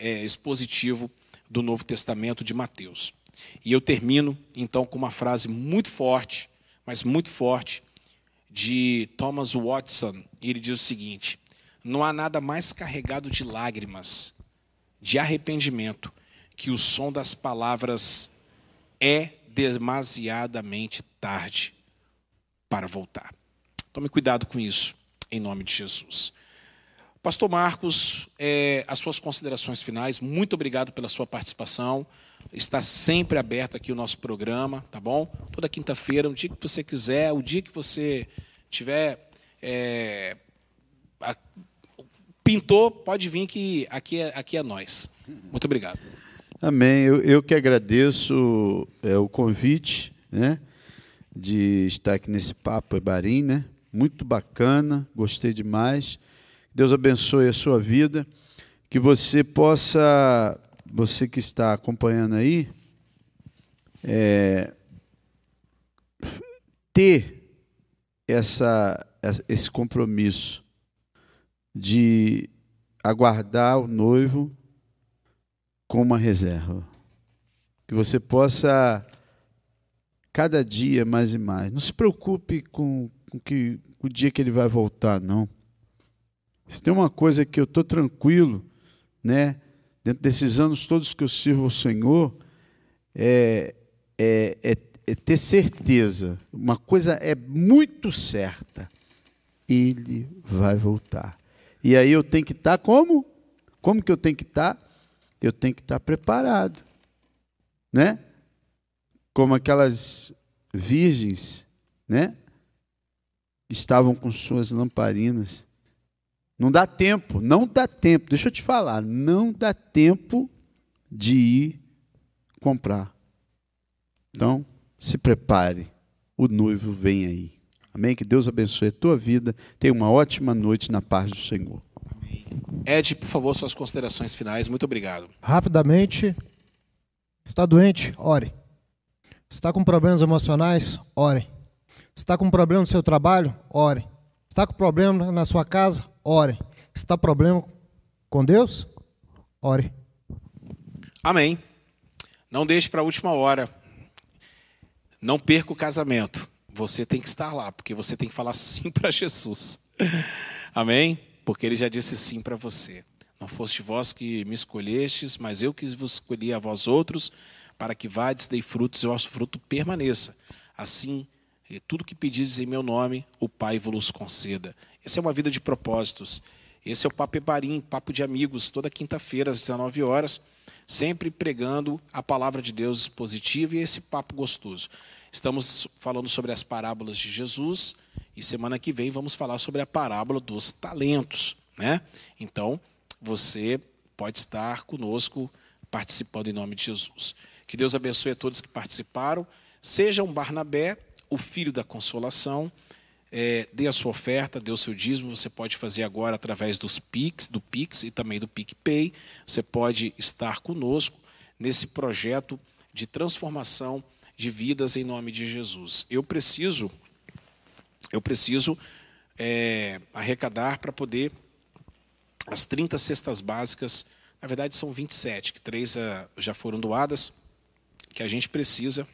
é, expositivo do Novo Testamento de Mateus. E eu termino, então, com uma frase muito forte, mas muito forte, de Thomas Watson. Ele diz o seguinte: Não há nada mais carregado de lágrimas, de arrependimento, que o som das palavras é demasiadamente tarde para voltar. Tome cuidado com isso, em nome de Jesus. Pastor Marcos, é, as suas considerações finais, muito obrigado pela sua participação. Está sempre aberto aqui o nosso programa, tá bom? Toda quinta-feira, o dia que você quiser, o dia que você tiver. É, a, pintou, pode vir que aqui é, aqui é nós. Muito obrigado. Amém. Eu, eu que agradeço é, o convite, né? De estar aqui nesse Papo Ebarim, né? Muito bacana, gostei demais. Deus abençoe a sua vida, que você possa, você que está acompanhando aí, é, ter essa, esse compromisso de aguardar o noivo com uma reserva. Que você possa, cada dia mais e mais. Não se preocupe com, com, que, com o dia que ele vai voltar, não. Se tem uma coisa que eu estou tranquilo, né, dentro desses anos todos que eu sirvo ao Senhor, é, é, é, é ter certeza. Uma coisa é muito certa: Ele vai voltar. E aí eu tenho que estar tá como? Como que eu tenho que estar? Tá? Eu tenho que estar tá preparado, né? Como aquelas virgens, né? Estavam com suas lamparinas não dá tempo, não dá tempo. Deixa eu te falar, não dá tempo de ir comprar. Então, se prepare, o noivo vem aí. Amém? Que Deus abençoe a tua vida. Tenha uma ótima noite na paz do Senhor. Amém. Ed, por favor, suas considerações finais. Muito obrigado. Rapidamente, está doente? Ore. Está com problemas emocionais? Ore. Está com problema no seu trabalho? Ore. Está com problema na sua casa? Ore. Está problema com Deus? Ore. Amém. Não deixe para a última hora. Não perca o casamento. Você tem que estar lá, porque você tem que falar sim para Jesus. Amém? Porque ele já disse sim para você. Não foste vós que me escolhestes, mas eu que vos escolhi a vós outros, para que vades, dei frutos e o vosso fruto permaneça. Assim, tudo que pedis em meu nome, o Pai vos conceda. Essa é uma vida de propósitos. Esse é o Papo Ebarim, papo de amigos, toda quinta-feira às 19 horas, sempre pregando a palavra de Deus positiva e esse papo gostoso. Estamos falando sobre as parábolas de Jesus e semana que vem vamos falar sobre a parábola dos talentos, né? Então, você pode estar conosco participando em nome de Jesus. Que Deus abençoe a todos que participaram. Seja um Barnabé, o filho da consolação é, dê a sua oferta, dê o seu dízimo. Você pode fazer agora através dos Pix, do Pix e também do PicPay. Você pode estar conosco nesse projeto de transformação de vidas em nome de Jesus. Eu preciso, eu preciso é, arrecadar para poder as 30 cestas básicas. Na verdade, são 27, que três uh, já foram doadas, que a gente precisa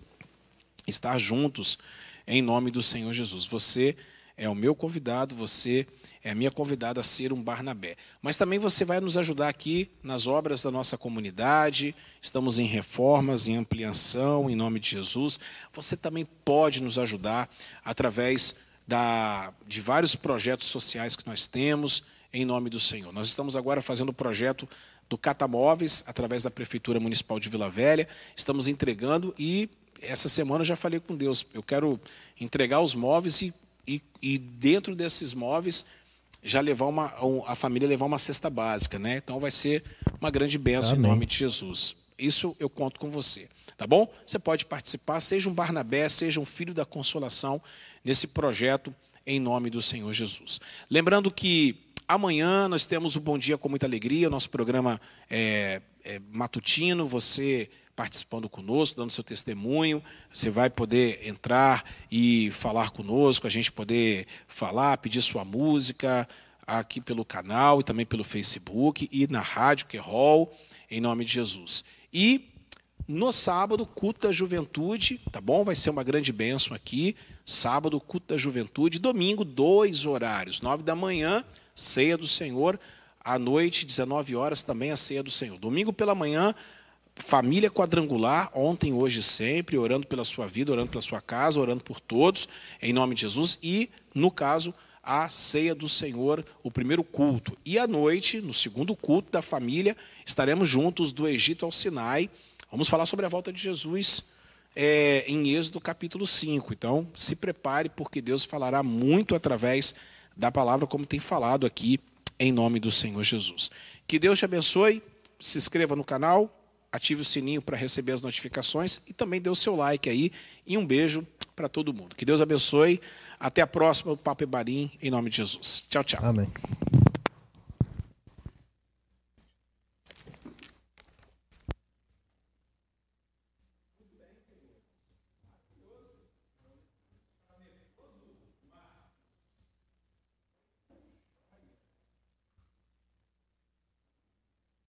estar juntos em nome do Senhor Jesus. Você é o meu convidado, você é a minha convidada a ser um Barnabé. Mas também você vai nos ajudar aqui nas obras da nossa comunidade. Estamos em reformas, em ampliação, em nome de Jesus. Você também pode nos ajudar através da, de vários projetos sociais que nós temos, em nome do Senhor. Nós estamos agora fazendo o projeto do Catamóveis, através da Prefeitura Municipal de Vila Velha. Estamos entregando e essa semana eu já falei com Deus. Eu quero entregar os móveis e, e, e dentro desses móveis já levar uma, a família levar uma cesta básica, né? Então vai ser uma grande bênção Amém. em nome de Jesus. Isso eu conto com você, tá bom? Você pode participar, seja um Barnabé, seja um filho da consolação nesse projeto em nome do Senhor Jesus. Lembrando que amanhã nós temos o Bom Dia com muita alegria, nosso programa é, é matutino, você participando conosco, dando seu testemunho. Você vai poder entrar e falar conosco, a gente poder falar, pedir sua música aqui pelo canal e também pelo Facebook e na rádio, que é em nome de Jesus. E no sábado, culto da juventude, tá bom? Vai ser uma grande bênção aqui. Sábado, culto da juventude. Domingo, dois horários. Nove da manhã, ceia do Senhor. À noite, 19 horas, também a ceia do Senhor. Domingo pela manhã, família quadrangular, ontem, hoje sempre, orando pela sua vida, orando pela sua casa, orando por todos, em nome de Jesus. E, no caso, a ceia do Senhor, o primeiro culto. E à noite, no segundo culto da família, estaremos juntos do Egito ao Sinai. Vamos falar sobre a volta de Jesus é, em Êxodo capítulo 5. Então, se prepare, porque Deus falará muito através da palavra, como tem falado aqui, em nome do Senhor Jesus. Que Deus te abençoe, se inscreva no canal, ative o sininho para receber as notificações e também dê o seu like aí. E um beijo para todo mundo. Que Deus abençoe. Até a próxima, Papo Ebarim, em nome de Jesus. Tchau, tchau. Amém.